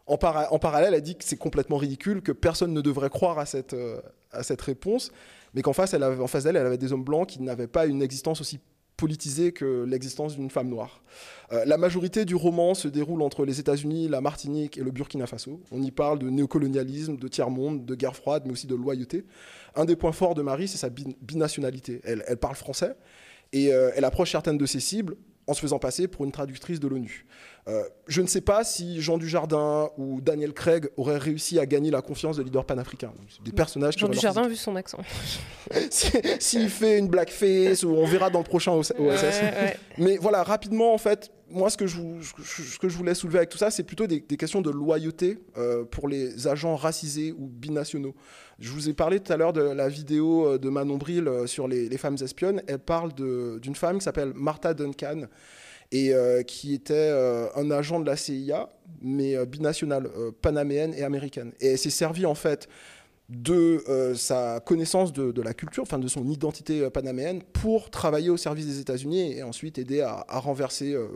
En, para- en parallèle, elle dit que c'est complètement ridicule, que personne ne devrait croire à cette, euh, réponse, mais qu'en face, face d'elle, elle avait des hommes blancs qui n'avaient pas une existence aussi politisée que l'existence d'une femme noire. Euh, la majorité du roman se déroule entre les États-Unis, la Martinique et le Burkina Faso. On y parle de néocolonialisme, de tiers-monde, de guerre froide, mais aussi de loyauté. Un des points forts de Marie, c'est sa bin- binationalité. Elle, elle parle français et euh, elle approche certaines de ses cibles en se faisant passer pour une traductrice de l'ONU. Euh, je ne sais pas si Jean Dujardin ou Daniel Craig auraient réussi à gagner la confiance de leaders panafricains. Des personnages qui Jean leur Dujardin, vu son accent. (laughs) Si- S'il fait une blackface, ou on verra dans le prochain OSS. Ouais, ouais. Mais voilà, rapidement, en fait, moi, ce que je, voulais soulever avec tout ça, c'est plutôt des, questions de loyauté euh, pour les agents racisés ou binationaux. Je vous ai parlé tout à l'heure de la vidéo euh, de Manon Bril euh, sur les, femmes espionnes. Elle parle d'une femme qui s'appelle Martha Duncan et qui était un agent de la CIA, mais binationale, panaméenne et américaine. Et elle s'est servie, en fait, de euh, sa connaissance de, la culture, enfin de son identité euh, panaméenne, pour travailler au service des États-Unis et ensuite aider à, à renverser euh,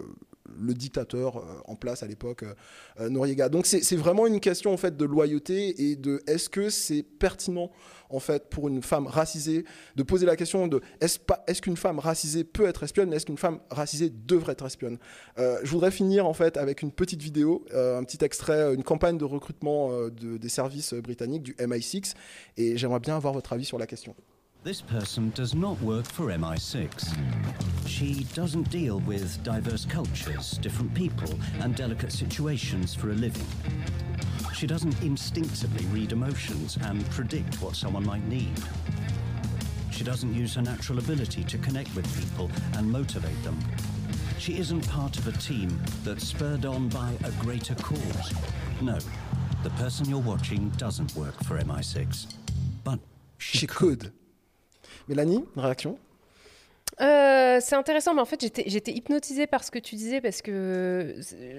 le dictateur euh, en place à l'époque, euh, euh, Noriega. Donc c'est vraiment une question en fait de loyauté et de est-ce que c'est pertinent en fait pour une femme racisée de poser la question de est-ce est-ce qu'une femme racisée peut être espionne, mais est-ce qu'une femme racisée devrait être espionne? Je voudrais finir en fait avec une petite vidéo, un petit extrait, une campagne de recrutement de- des services britanniques du MI6 et j'aimerais bien avoir votre avis sur la question. This person does not work for MI6. She doesn't deal with diverse cultures, different people, and delicate situations for a living. She doesn't instinctively read emotions and predict what someone might need. She doesn't use her natural ability to connect with people and motivate them. She isn't part of a team that's spurred on by a greater cause. No, the person you're watching doesn't work for MI6. But she, She could. Mélanie, réaction? Euh, c'est intéressant, mais en fait, j'étais, hypnotisée par ce que tu disais parce que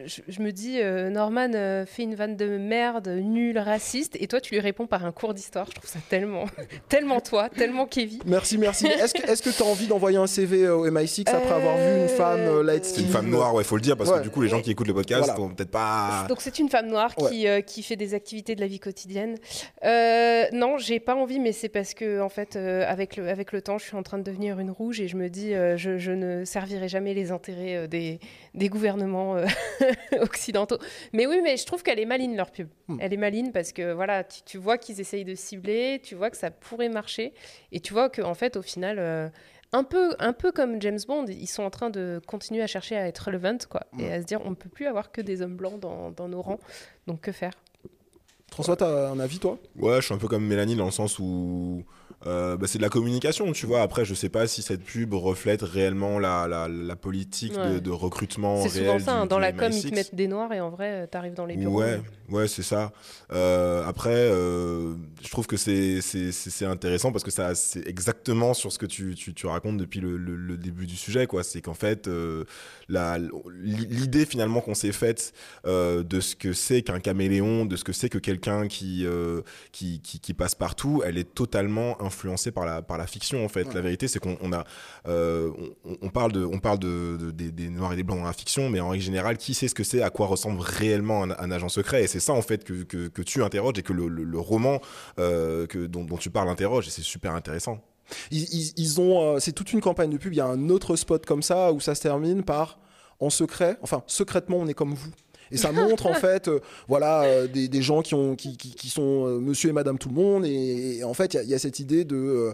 je, je me dis, euh, Norman euh, fait une vanne de merde, nulle, raciste, et toi, tu lui réponds par un cours d'histoire. Je trouve ça tellement, (laughs) tellement toi, tellement Kevin. Merci, merci. Est-ce que tu as envie d'envoyer un CV au MI6 après avoir vu une femme euh, light C'est une skin femme noire, ouais, faut le dire, parce Ouais. que du coup, les gens qui écoutent le podcast Voilà. vont peut-être pas. Donc c'est une femme noire Ouais. qui, euh, qui fait des activités de la vie quotidienne. Euh, non, j'ai pas envie, mais c'est parce que en fait, euh, avec le avec le temps, je suis en train de devenir une rouge et je me dis, euh, je, je ne servirai jamais les intérêts euh, des des gouvernements euh, (laughs) occidentaux. Mais oui, mais je trouve qu'elle est maline leur pub. Hmm. Elle est maline parce que voilà, tu, tu vois qu'ils essayent de cibler, tu vois que ça pourrait marcher et tu vois que en fait, au final. euh, un peu, un peu comme James Bond, ils sont en train de continuer à chercher à être relevant, quoi, et à se dire on ne peut plus avoir que des hommes blancs dans, dans nos rangs, donc que faire? François, t'as un avis, toi? Ouais, je suis un peu comme Mélanie dans le sens où euh, bah, c'est de la communication, tu vois. Après, je sais pas si cette pub reflète réellement la, la, la politique de, Ouais. de recrutement C'est souvent ça, hein, dans la com, ils MI6. te mettent des noirs et en vrai, tu arrives dans les bureaux. Ouais, ouais, c'est ça. Euh, après, euh, je trouve que c'est intéressant parce que ça c'est exactement sur ce que tu, tu, tu racontes depuis le, le- le début du sujet, quoi. C'est qu'en fait, euh, l'idée finalement qu'on s'est faite euh, de ce que c'est qu'un caméléon, de ce que c'est que quelqu'un qui, euh, qui, qui, qui passe partout, elle est totalement influencée par la, par la fiction, en fait. Ouais. La vérité, c'est qu'on on a, euh, on, on parle, de, on parle de, de- des, des noirs et des blancs dans la fiction, mais en règle générale, qui sait ce que c'est, à quoi ressemble réellement un, un agent secret? Et c'est ça, en fait, que, que, que tu interroges et que le, le- le roman euh, que, dont, dont tu parles interroge, et c'est super intéressant. ils, ils- ils ont, euh, c'est toute une campagne de pub. Il y a un autre spot comme ça où ça se termine par en secret, enfin secrètement, on est comme vous. Et ça montre en (laughs) fait, euh, voilà, euh, des, des gens qui ont, qui, qui, qui sont euh, Monsieur et Madame tout le monde. Et, et en fait, il y a- il y, a cette idée de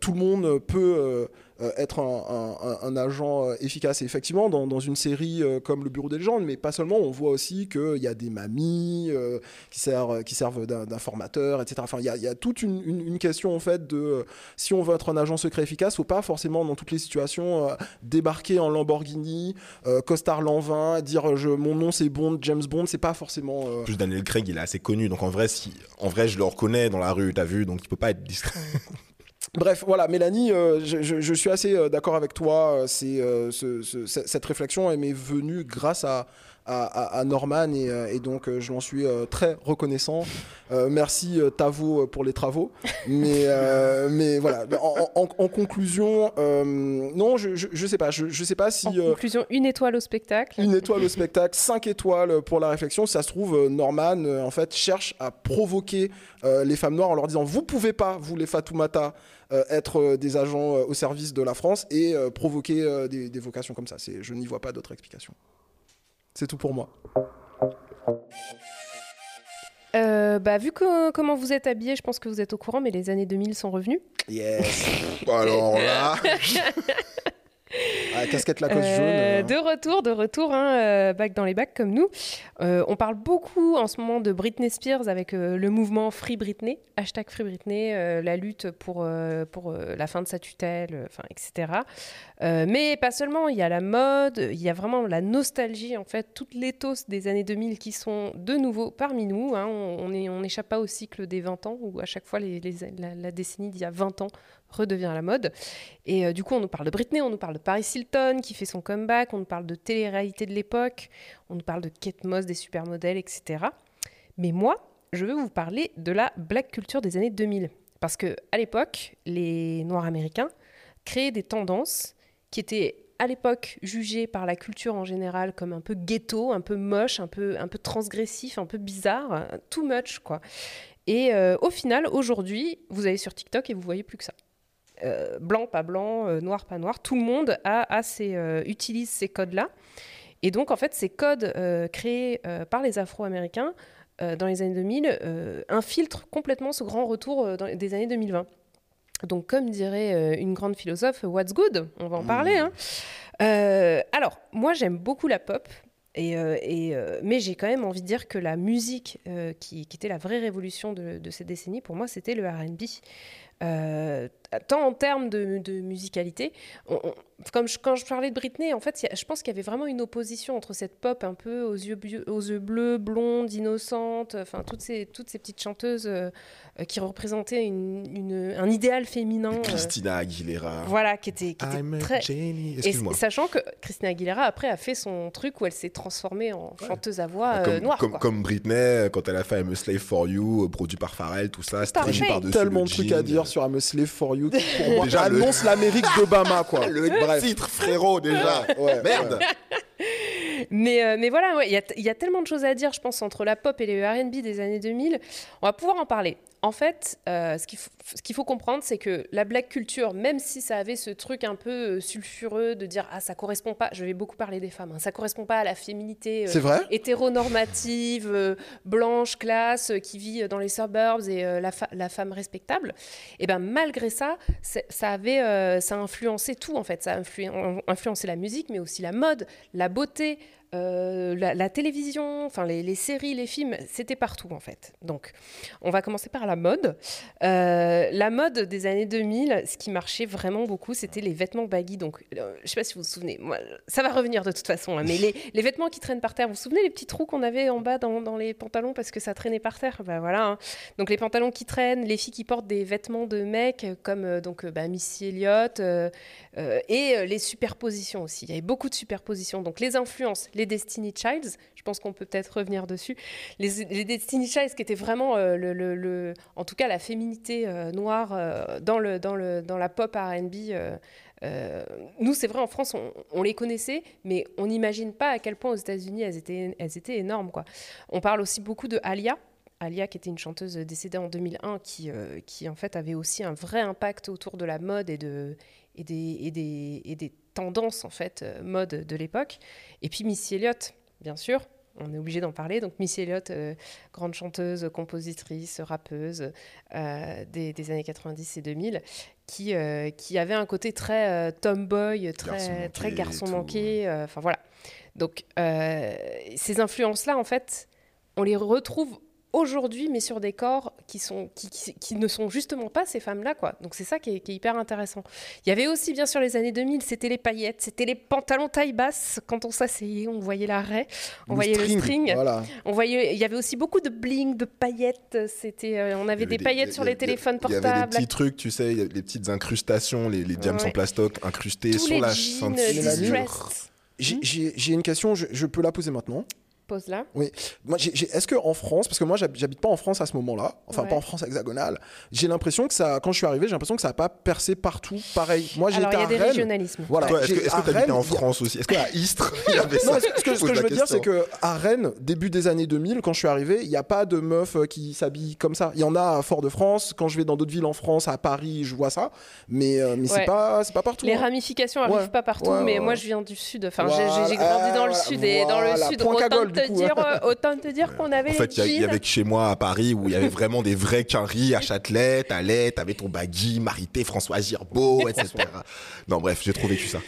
tout le monde peut euh, être un, un- un- un agent euh, efficace. Et effectivement, dans, dans une série euh, comme Le Bureau des légendes, mais pas seulement, on voit aussi qu'il y a des mamies euh, qui servent, qui servent d'in- d'informateurs, etc. Enfin, il y a, il y a toute une, une- une question en fait de si on veut être un agent secret efficace, faut pas forcément dans toutes les situations euh, débarquer en Lamborghini, euh, costard 20, dire je, mon nom c'est Bond, James Bond, c'est pas forcément. euh, En plus, Daniel Craig, il est assez connu, donc en vrai, si, en vrai, je le reconnais dans la rue, t'as vu, donc il peut pas être discret. (laughs) Bref, voilà, Mélanie, euh, je, je- je suis assez euh, d'accord avec toi. euh, C'est ce- ce- ce- cette réflexion, m'est venue grâce à, à, à- à Norman et, et donc je l'en suis très reconnaissant. Merci Tavo pour les travaux. Mais, (laughs) mais voilà, en, en- en conclusion, non, je, je, je sais pas, je, sais pas si. En conclusion, une étoile au spectacle. une étoile au spectacle, cinq étoiles pour la réflexion. Si ça se trouve, Norman, en fait, cherche à provoquer les femmes noires en leur disant Vous pouvez pas, vous les Fatoumata, être euh, des agents euh, au service de la France et euh, provoquer euh, des, des vocations comme ça. Je n'y vois pas d'autre explication. C'est tout pour moi. Euh, bah, vu que, comment vous êtes habillés, je pense que vous êtes au courant, mais les années 2000 sont revenues. Yes Alors là, (laughs) (laughs) Ah, Casquette Lacoste Euh, jaune. euh. de retour, de retour, hein, euh, bac dans les bacs comme nous. Euh, on parle beaucoup en ce moment de Britney Spears avec euh, le mouvement Free Britney, hashtag Free Britney, la lutte pour, pour la fin de sa tutelle, enfin, etc. Mais pas seulement, il y a la mode, il y a vraiment la nostalgie, en fait, toutes les l'éthos des années 2000 qui sont de nouveau parmi nous. hein. on on est- on n'échappe pas au cycle des 20 ans où à chaque fois les- les- la, la décennie d'il y a 20 ans redevient à la mode. Et euh, du coup, on nous parle de Britney, on nous parle de Paris Hilton qui fait son comeback, on nous parle de télé-réalité de l'époque, on nous parle de Kate Moss, des supermodèles, etc. Mais moi, je veux vous parler de la black culture des années 2000. Parce que à l'époque, les Noirs américains créaient des tendances qui étaient à l'époque jugées par la culture en général comme un peu ghetto, un peu moche, un peu, un peu transgressif, un peu bizarre, euh, too much quoi. Et euh, au final, aujourd'hui, vous allez sur TikTok et vous voyez plus que ça. Euh, blanc, pas blanc, euh, noir, pas noir, tout le monde a, euh, utilise ces codes-là. Et donc, en fait, ces codes créés par les Afro-Américains dans les années 2000 euh, infiltrent complètement ce grand retour dans- des années 2020. Donc, comme dirait une grande philosophe, what's good? On va en parler. hein. Alors, moi, j'aime beaucoup la pop. Et, et, mais j'ai quand même envie de dire que la musique, euh, qui, qui était la vraie révolution de, de cette décennie, pour moi, c'était le RB. Euh, tant en termes de, de musicalité, on- on- comme je- quand je parlais de Britney, en fait, a- je pense qu'il y avait vraiment une opposition entre cette pop un peu aux yeux, bieu- aux yeux bleus, blonde, innocente, enfin toutes ces, toutes ces petites chanteuses euh, euh, qui représentaient une, une- un idéal féminin. Christina Aguilera. voilà, qui était, qui était I'm a très. Et Excuse-moi. sachant que Christina Aguilera après a fait son truc où elle s'est transformée en chanteuse à voix Ah, euh, comme, noire. comme, quoi. comme Britney, quand elle a fait I'm a Slave for You, produit par Pharrell, tout ça, Parfait. stretché par-dessus Tellement le de trucs à dire sur I'm a Slave for You. qui, Pour moi, Déjà, le- annonce l'Amérique d'Obama, quoi. (laughs) Le Bref. titre, frérot, déjà. Ouais, Merde. (laughs) Mais, euh, mais voilà, ouais, il y, a, il y a tellement de choses à dire, je pense, entre la pop et les RB des années 2000. On va pouvoir en parler. En fait, euh, ce qu'il faut, comprendre, c'est que la black culture, même si ça avait ce truc un peu euh, sulfureux de dire ah ça correspond pas, je vais beaucoup parler des femmes, hein, ça correspond pas à la féminité euh, C'est vrai? hétéronormative, euh, blanche, classe, qui vit dans les suburbs et la, femme respectable, et ben malgré ça, ça avait, ça a influencé tout en fait. Ça a influ- influencé la musique, mais aussi la mode, la beauté, euh, la, la télévision, enfin les, les séries, les films, c'était partout en fait. Donc, on va commencer par la mode. Euh, la mode des années 2000, ce qui marchait vraiment beaucoup, c'était les vêtements baggy. Donc, euh, je sais pas si vous vous souvenez, moi, ça va revenir de toute façon, hein, mais les, (laughs) les vêtements qui traînent par terre, vous vous souvenez les petits trous qu'on avait en bas dans, dans les pantalons parce que ça traînait par terre? Bah voilà. hein. Donc les pantalons qui traînent, les filles qui portent des vêtements de mecs comme euh, donc bah, Missy Elliott et les superpositions aussi. Il y avait beaucoup de superpositions. Donc les influences, les Destiny Childs, je pense qu'on peut peut-être revenir dessus. Les, Destiny Childs qui étaient vraiment euh, le, en tout cas la féminité euh, noire euh, dans, le, dans, le, dans la pop R&B. nous, c'est vrai, en France, on, les connaissait, mais on n'imagine pas à quel point aux États-Unis elles étaient, elles étaient énormes. Quoi. On parle aussi beaucoup de Alia. Alia, qui était une chanteuse décédée en 2001, qui, qui en fait avait aussi un vrai impact autour de la mode et, de, et, des, et, des, et des tendances en fait euh, mode de l'époque. Et puis Missy Elliott, bien sûr, on est obligé d'en parler. Donc Missy Elliott, euh, grande chanteuse, compositrice, rappeuse euh, des, des années 90 et 2000, qui, euh, qui avait un côté très tomboy, très Garçon manqué très garçon manqué. Enfin voilà. Donc ces influences-là, en fait, on les retrouve aujourd'hui, mais sur des corps qui, sont, qui, qui- qui ne sont justement pas ces femmes-là. quoi. Donc c'est ça qui est, qui est hyper intéressant. Il y avait aussi, bien sûr, les années 2000, c'était les paillettes, c'était les pantalons taille basse. Quand on s'asseyait, on voyait l'arrêt, on voyait le string. Voilà. On voyait, il y avait aussi beaucoup de bling, de paillettes. C'était, euh, on avait des paillettes sur les téléphones Il y avait portables. des petits trucs, tu sais, des petites incrustations, les, les diamants Ouais. en plastoc incrustés Tous sur les la jeans ceinture. Hmm J'ai j'ai une question, je, je peux la poser maintenant? Pose là. Moi, j'ai- j'ai- Est-ce que en France, parce que moi j'hab- j'habite pas en France à ce moment-là, enfin Ouais. pas en France hexagonale, j'ai l'impression que ça, quand je suis arrivé, j'ai l'impression que ça a pas percé partout pareil. Moi j'ai Alors été il y a à des Rennes. régionalismes. Voilà. Toi, est-ce que j'ai- est-ce à que t'habitais Rennes, en France aussi? Est-ce qu'à (laughs) Istres, il y avait ça Non, que, ce que- je veux dire, c'est que à Rennes, début des années 2000, quand je suis arrivé, il n'y a pas de meufs euh, qui s'habillent comme ça. Il y en a à Fort-de-France. Quand je vais dans d'autres villes en France, à Paris, je vois ça. Mais, euh, mais Ouais. c'est pas, c'est pas partout. Les hein. ramifications n'arrivent Ouais. pas partout, Ouais, mais ouais, moi je viens du sud. Enfin, j'ai- grandi dans le sud et dans le sud, te du coup. dire, (laughs) euh, autant te dire qu'on avait En fait, il y avait que chez moi à Paris où il y avait vraiment des vrais quinries à Châtelet, t'allais, t'avais ton baggy, Marité, François Girbeau, (laughs) etc. non, bref, j'ai trop vécu ça.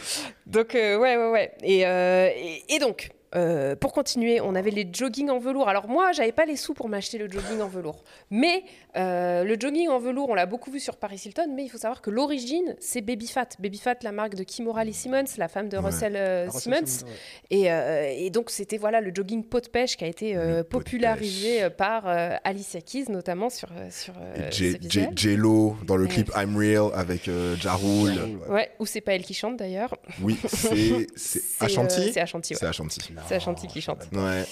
Donc, euh, ouais, ouais, ouais. Et, euh, et, et donc, euh, pour continuer, on avait les jogging en velours. Alors, moi, j'avais pas les sous pour m'acheter le jogging en velours. Mais euh, le jogging en velours, on l'a beaucoup vu sur Paris Hilton. Mais il faut savoir que l'origine, c'est Baby Fat. Baby Fat, la marque de Kimora Lee Simmons, la femme de Ouais. Russell, euh, Russell Simmons. Simmons, ouais. Et, euh, et donc, c'était voilà, le jogging pot de pêche qui a été euh, popularisé par euh, Alicia Keys, notamment sur, sur euh. J-Lo dans le clip I'm Real avec euh, Ja Rule. Ouais, ou c'est pas elle qui chante d'ailleurs. Oui, c'est (laughs) Ashanti. c'est Ashanti, ouais. C'est Ashanti. C'est Ashanti qui chante. Ouais.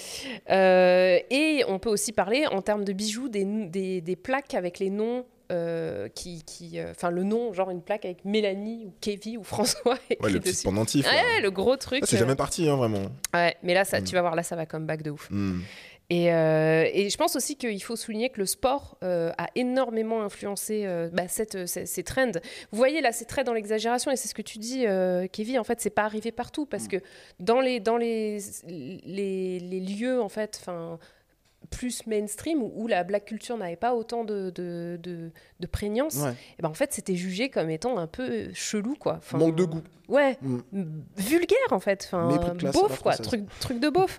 Euh, et on peut aussi parler en termes de bijoux des, des, des plaques avec les noms. euh, qui, qui, euh, enfin le nom, genre une plaque avec Mélanie ou Kevin ou François (laughs) Ouais, le petit dessus. pendentif. Ouais, le gros truc. Ça, c'est euh, jamais parti, hein, vraiment. ouais, mais là, ça, Mm. tu vas voir, là, ça va comme back de ouf. Hmm. Et, euh, et je pense aussi qu'il faut souligner que le sport euh, a énormément influencé euh, bah, cette, ces, ces trends. Vous voyez, là, c'est très dans l'exagération, et c'est ce que tu dis, Kevin, en fait, c'est pas arrivé partout, parce que dans les, dans les, les, les lieux, en fait, enfin plus mainstream, où, où la black culture n'avait pas autant de, de, de- de prégnance, Ouais. et ben en fait, c'était jugé comme étant un peu chelou, quoi. Enfin, Manque de goût. Ouais, Mm. vulgaire en fait, enfin, beauf quoi, truc, truc de beauf.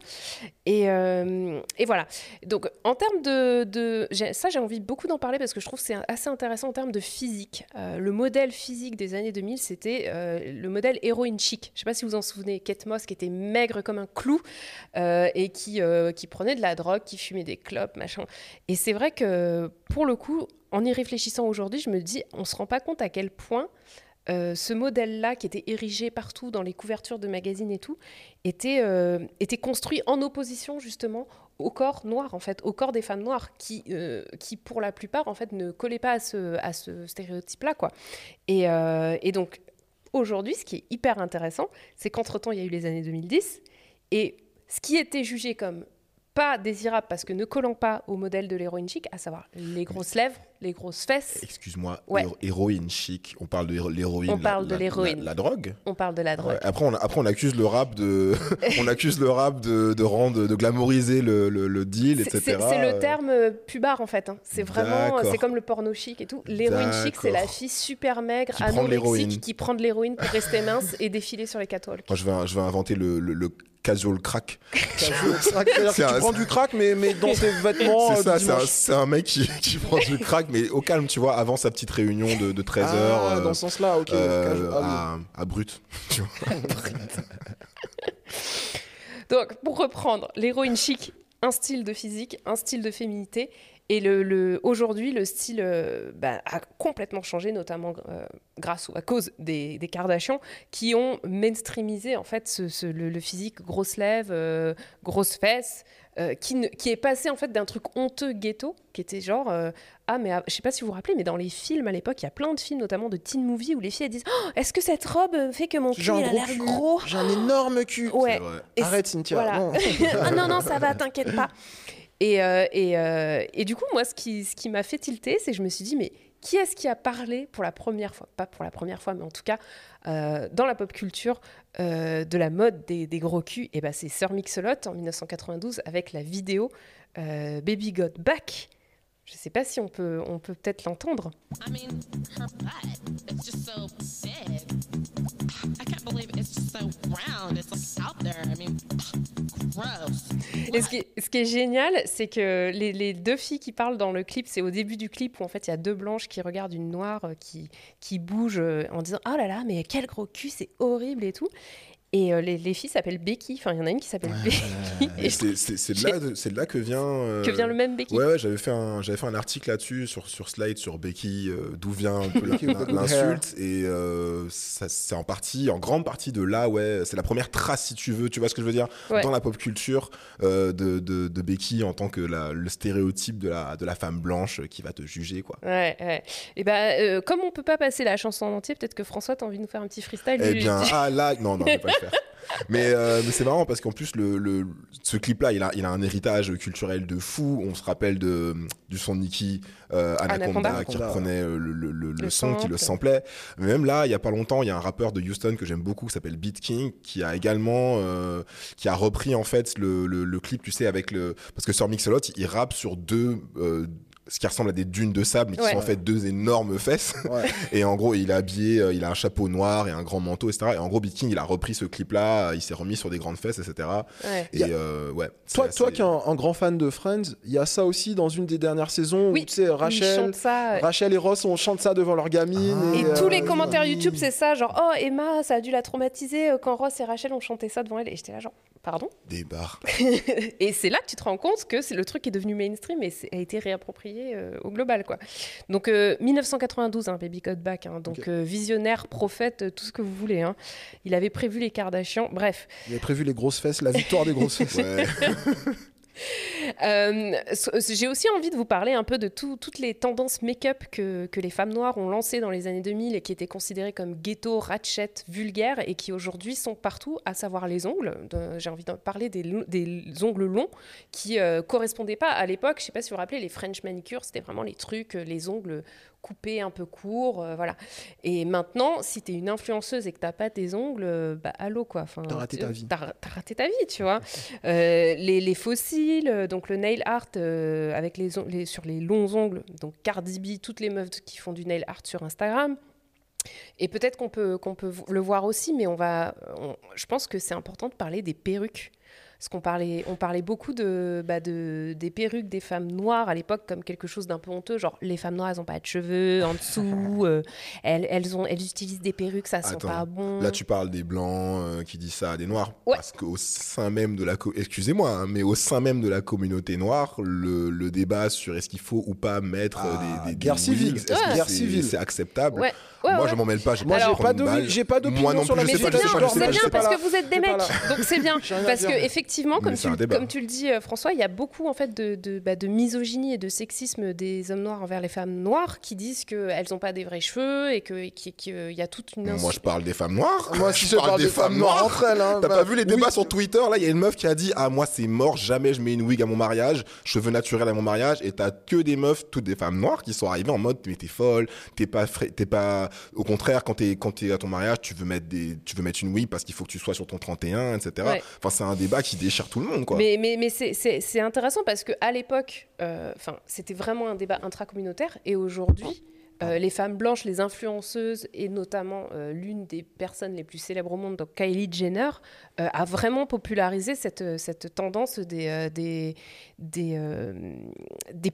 Et, euh, et voilà. Donc en termes de, de ça j'ai envie beaucoup d'en parler parce que je trouve que c'est assez intéressant en termes de physique. Euh, le modèle physique des années 2000, c'était euh, le modèle héroïne chic. Je sais pas si vous en souvenez, Kate Moss qui était maigre comme un clou et qui, qui prenait de la drogue, qui fumait des clopes, machin. Et c'est vrai que pour le coup, en y réfléchissant aujourd'hui, je me dis, on se rend pas compte à quel point euh, ce modèle-là, qui était érigé partout dans les couvertures de magazines et tout, était, euh, était construit en opposition justement au corps noir, en fait, au corps des femmes noires, qui, euh, qui pour la plupart, en fait, ne collaient pas à ce, à ce stéréotype-là, quoi. Et, et donc, aujourd'hui, ce qui est hyper intéressant, c'est qu'entre-temps, il y a eu les années 2010, et ce qui était jugé comme pas désirable parce que ne collant pas au modèle de l'héroïne chic, à savoir les grosses lèvres, les grosses fesses, Excuse-moi, Ouais. héroïne chic. On parle de héro- l'héroïne. On la- parle de la- l'héroïne. La, la drogue. on parle de la drogue. Ouais, Après, on, après, on accuse le rap de, (laughs) on accuse le rap de, de rendre, de glamouriser le, le, le deal, C'est- etc. C'est le terme euh, pubard en fait. hein. C'est vraiment, D'accord. c'est comme le porno chic et tout. L'héroïne chic, c'est la fille super maigre, Qui prend de l'héroïne. anorexique, qui prend de l'héroïne pour rester (laughs) mince et défiler sur les catwalks. Moi, je vais, je vais inventer le, le, le casual crack. (laughs) C'est-à-dire C'est que tu un- prends du crack, mais, mais dans tes vêtements. c'est euh, ça, du c'est un, un mec qui, qui prend du crack, mais au calme, tu vois, avant sa petite réunion de, de 13 heures. Ah, euh, dans ce sens-là, ok. euh, casual. Ah oui. à, à brut. (laughs) tu vois. (laughs) Donc, pour reprendre, l'héroïne chic, un style de physique, un style de féminité. Et le, le- aujourd'hui, le style euh, bah, a complètement changé, notamment euh, grâce ou à cause des, des Kardashians, qui ont mainstreamisé en fait ce- ce- le, le physique grosse lèvres, euh, grosses fesses, euh, qui, ne- qui est passé en fait d'un truc honteux ghetto, qui était genre euh, ah mais ah, je sais pas si vous vous rappelez, mais dans les films à l'époque, il y a plein de films, notamment de teen movie, où les filles elles disent Oh, est-ce que cette robe fait que mon cul J'ai un il a gros l'air gros J'ai un énorme cul. (laughs) Ouais. Arrête, Cynthia. voilà. non. (laughs) ah non, non, ça va, (laughs) t'inquiète pas. Et, euh, et, euh, et du coup, moi, ce qui, ce qui m'a fait tilter, c'est que je me suis dit, mais qui est-ce qui a parlé pour la première fois Pas pour la première fois, mais en tout cas, euh, dans la pop culture, euh, de la mode des, gros culs Et ben, c'est Sir Mix-a-Lot en 1992 avec la vidéo euh, Baby Got Back. Je sais pas si on peut, on peut peut-être l'entendre. I mean, (laughs) Et ce qui est, ce qui est génial, c'est que les, deux filles qui parlent dans le clip, c'est au début du clip où en fait il y a deux blanches qui regardent une noire euh, qui, qui bouge euh, en disant Oh là là, mais quel gros cul, c'est horrible et tout. Et euh, les, les filles s'appellent Becky. Enfin, il y en a une qui s'appelle Becky. Et (laughs) Et c'est de, là de- que vient. euh, que vient le même Becky. Ouais, ouais, j'avais fait un, j'avais fait un article là-dessus sur sur Slide sur Becky, euh, d'où vient (laughs) Becky l'insulte et euh, c'est en partie, en grande partie de là, ouais, c'est la première trace si tu veux, tu vois ce que je veux dire, Ouais. dans la pop culture euh, de, de, de Becky en tant que la, le stéréotype de la de la femme blanche qui va te juger quoi. Ouais, ouais. Et ben, euh, comme on peut pas passer la chanson en entier, peut-être que François, t'as envie de nous faire un petit freestyle. Eh bien, ah là, non, non, pas faire. Mais, euh, mais c'est marrant parce qu'en plus, le, le- ce clip-là, il a, il a un héritage culturel de fou. On se rappelle de, du son de Nicki euh, Anaconda, Anaconda. qui reprenait euh, le, le- le- le Le son, qui le samplait. Mais même là, il y a pas longtemps, il y a un rappeur de Houston que j'aime beaucoup qui s'appelle Beat King qui a également euh, qui a repris en fait le, le- le clip, tu sais, avec le parce que sur Mixolot, il rappe sur deux euh, ce qui ressemble à des dunes de sable, mais qui Ouais. sont en fait deux énormes fesses. Ouais. (laughs) Et en gros, il est habillé, euh, il a un chapeau noir et un grand manteau, etc. Et en gros, Beat King, il a repris ce clip-là, euh, il s'est remis sur des grandes fesses, etc. Ouais. Et a- euh, ouais. c'est Toi, assez- toi qui es un, un grand fan de Friends, il y a ça aussi dans une des dernières saisons Oui, où tu sais, Rachel, ça. Rachel et Ross, on chante ça devant leur gamine. Ah. Et euh, tous les commentaires YouTube, c'est ça, genre oh Emma, ça a dû la traumatiser euh, quand Ross et Rachel ont chanté ça devant elle. Et j'étais là genre pardon. Des barres. (laughs) et c'est là que tu te rends compte que c'est le truc qui est devenu mainstream et a été réapproprié euh, au global quoi. Donc euh, 1992, hein, Baby Got Back, hein, donc euh, visionnaire, prophète, euh, tout ce que vous voulez. hein. Il avait prévu les Kardashians. Bref, Il avait prévu les grosses fesses, la victoire des grosses (laughs) fesses. Euh, j'ai aussi envie de vous parler un peu de tout- toutes les tendances make-up que, les femmes noires ont lancées dans les années 2000 et qui étaient considérées comme ghetto, ratchet, vulgaires et qui aujourd'hui sont partout, à savoir les ongles. J'ai envie de parler des, ongles longs qui euh, correspondaient pas à l'époque. Je sais pas si vous vous rappelez, les French manicures, c'était vraiment les trucs, euh, les ongles coupés un peu courts, euh, voilà. Et maintenant, si tu es une influenceuse et que t'as pas tes ongles, euh, bah allô quoi. Enfin, T'as raté ta vie. T'as t'as raté ta vie, tu vois. (laughs) Euh, les, les fossiles, donc donc le nail art euh, avec les, on- les- sur les longs ongles, donc Cardi B, toutes les meufs qui font du nail art sur Instagram. Et peut-être qu'on peut, qu'on peut le voir aussi, mais on va, on- je pense que c'est important de parler des perruques. Parce qu'on parlait, on parlait beaucoup de, bah, de, des perruques des femmes noires à l'époque comme quelque chose d'un peu honteux. Genre, les femmes noires, elles n'ont pas de cheveux en dessous. (laughs) euh, elles, elles, ont, elles utilisent des perruques, ça sent pas bon. Là, tu parles des blancs euh, qui disent ça à des noirs. Ouais. Parce qu'au sein même de la. Excusez-moi, hein, mais au sein même de la communauté noire, le, le débat sur est-ce qu'il faut ou pas mettre euh, Ah, des, des, des guerre civile. wigs, est-ce Ouais. que Guerre c'est- civile. C'est acceptable. Ouais, ouais, Moi, ouais. je m'en mêle pas. Moi, pas j'ai pas d'opinion Moi non sur plus, la je sais pas, c'est je sais bien, pas, je sais c'est pas, je bien parce que vous êtes des C'est mecs, donc c'est bien. Parce que. Effectivement, comme tu, comme le dis, euh, François, il y a beaucoup en fait de, de, bah, de misogynie et de sexisme des hommes noirs envers les femmes noires qui disent qu'elles n'ont pas des vrais cheveux et que- qu'il qu'il y a toute une Moi, je parle des femmes noires. Moi, si je parle des femmes noires entre elles. hein, T'as bah, pas vu les débats oui. sur Twitter Là, il y a une meuf qui a dit Ah, moi, c'est mort, jamais je mets une wig à mon mariage, cheveux naturels à mon mariage. Et t'as que des meufs, toutes des femmes noires, qui sont arrivées en mode Mais t'es folle, t'es pas, t'es pas. Au contraire, quand t'es, quand t'es à ton mariage, tu veux mettre, des, tu veux mettre une wig parce qu'il faut que tu sois sur ton 31, etc. Ouais. Enfin, c'est un débat qui déchire tout le monde, quoi. Mais, mais, mais c'est- intéressant parce qu'à l'époque, euh, c'était vraiment un débat intracommunautaire et aujourd'hui, euh, les femmes blanches, les influenceuses et notamment euh, l'une des personnes les plus célèbres au monde, Kylie Jenner, euh, a vraiment popularisé cette, tendance des,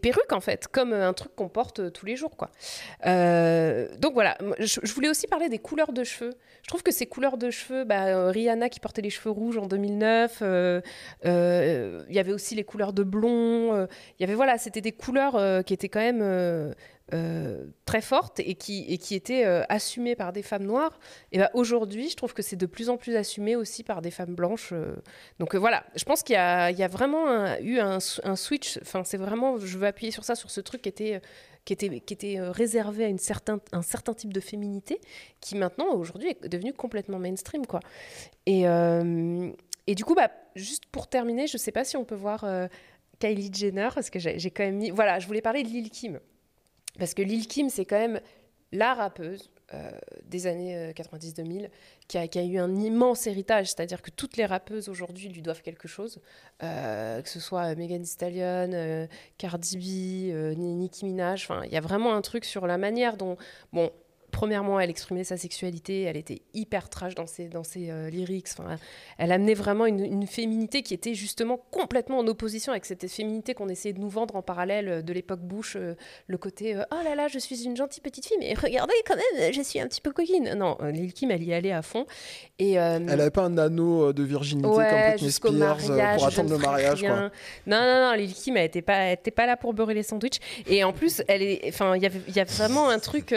perruques en fait, comme un truc qu'on porte tous les jours. Donc voilà, je, voulais aussi parler des couleurs de cheveux. Je trouve que ces couleurs de cheveux, bah, Rihanna qui portait les cheveux rouges en 2009, euh, euh, il y avait aussi les couleurs de blond. Il y avait voilà, c'était des couleurs qui étaient quand même euh, très fortes et qui, étaient euh, assumées par des femmes noires. Et bah, aujourd'hui, je trouve que c'est de plus en plus assumé aussi par des femmes blanches. euh. Donc voilà, je pense qu'il y a, vraiment eu un, switch. Enfin, c'est vraiment, je veux appuyer sur ça, sur ce truc qui était était, était réservé à un certain type de féminité, qui maintenant, aujourd'hui, est devenu complètement mainstream. Quoi. Et, du coup, bah, juste pour terminer, je ne sais pas si on peut voir Kylie Jenner, parce que j'ai quand même mis... Voilà, je voulais parler de Lil Kim. Parce que Lil Kim, c'est quand même la rappeuse euh, des années euh, 90-2000 qui a, qui a eu un immense héritage, c'est-à-dire que toutes les rappeuses aujourd'hui lui doivent quelque chose, euh, que ce soit Megan Thee Stallion, euh, Cardi B, euh, Ni- Nicki Minaj, il y a vraiment un truc sur la manière dont, bon, premièrement, elle exprimait sa sexualité, elle était hyper trash dans ses, dans ses euh, lyrics, enfin, elle amenait vraiment une, une féminité qui était justement complètement en opposition avec cette féminité qu'on essayait de nous vendre en parallèle euh, de l'époque Bush, euh, le côté euh, oh là là, je suis une gentille petite fille, mais regardez quand même, je suis un petit peu coquine. Non, Lil Kim, elle y allait à fond. Et, Elle avait pas un anneau de virginité comme Ouais, Britney jusqu'au Spears mariage, pour attendre le mariage. Quoi. Non, non, non, Lil Kim, elle était pas, elle était pas là pour beurrer les sandwichs. Et en plus, elle est, enfin, il y avait- il y a vraiment un truc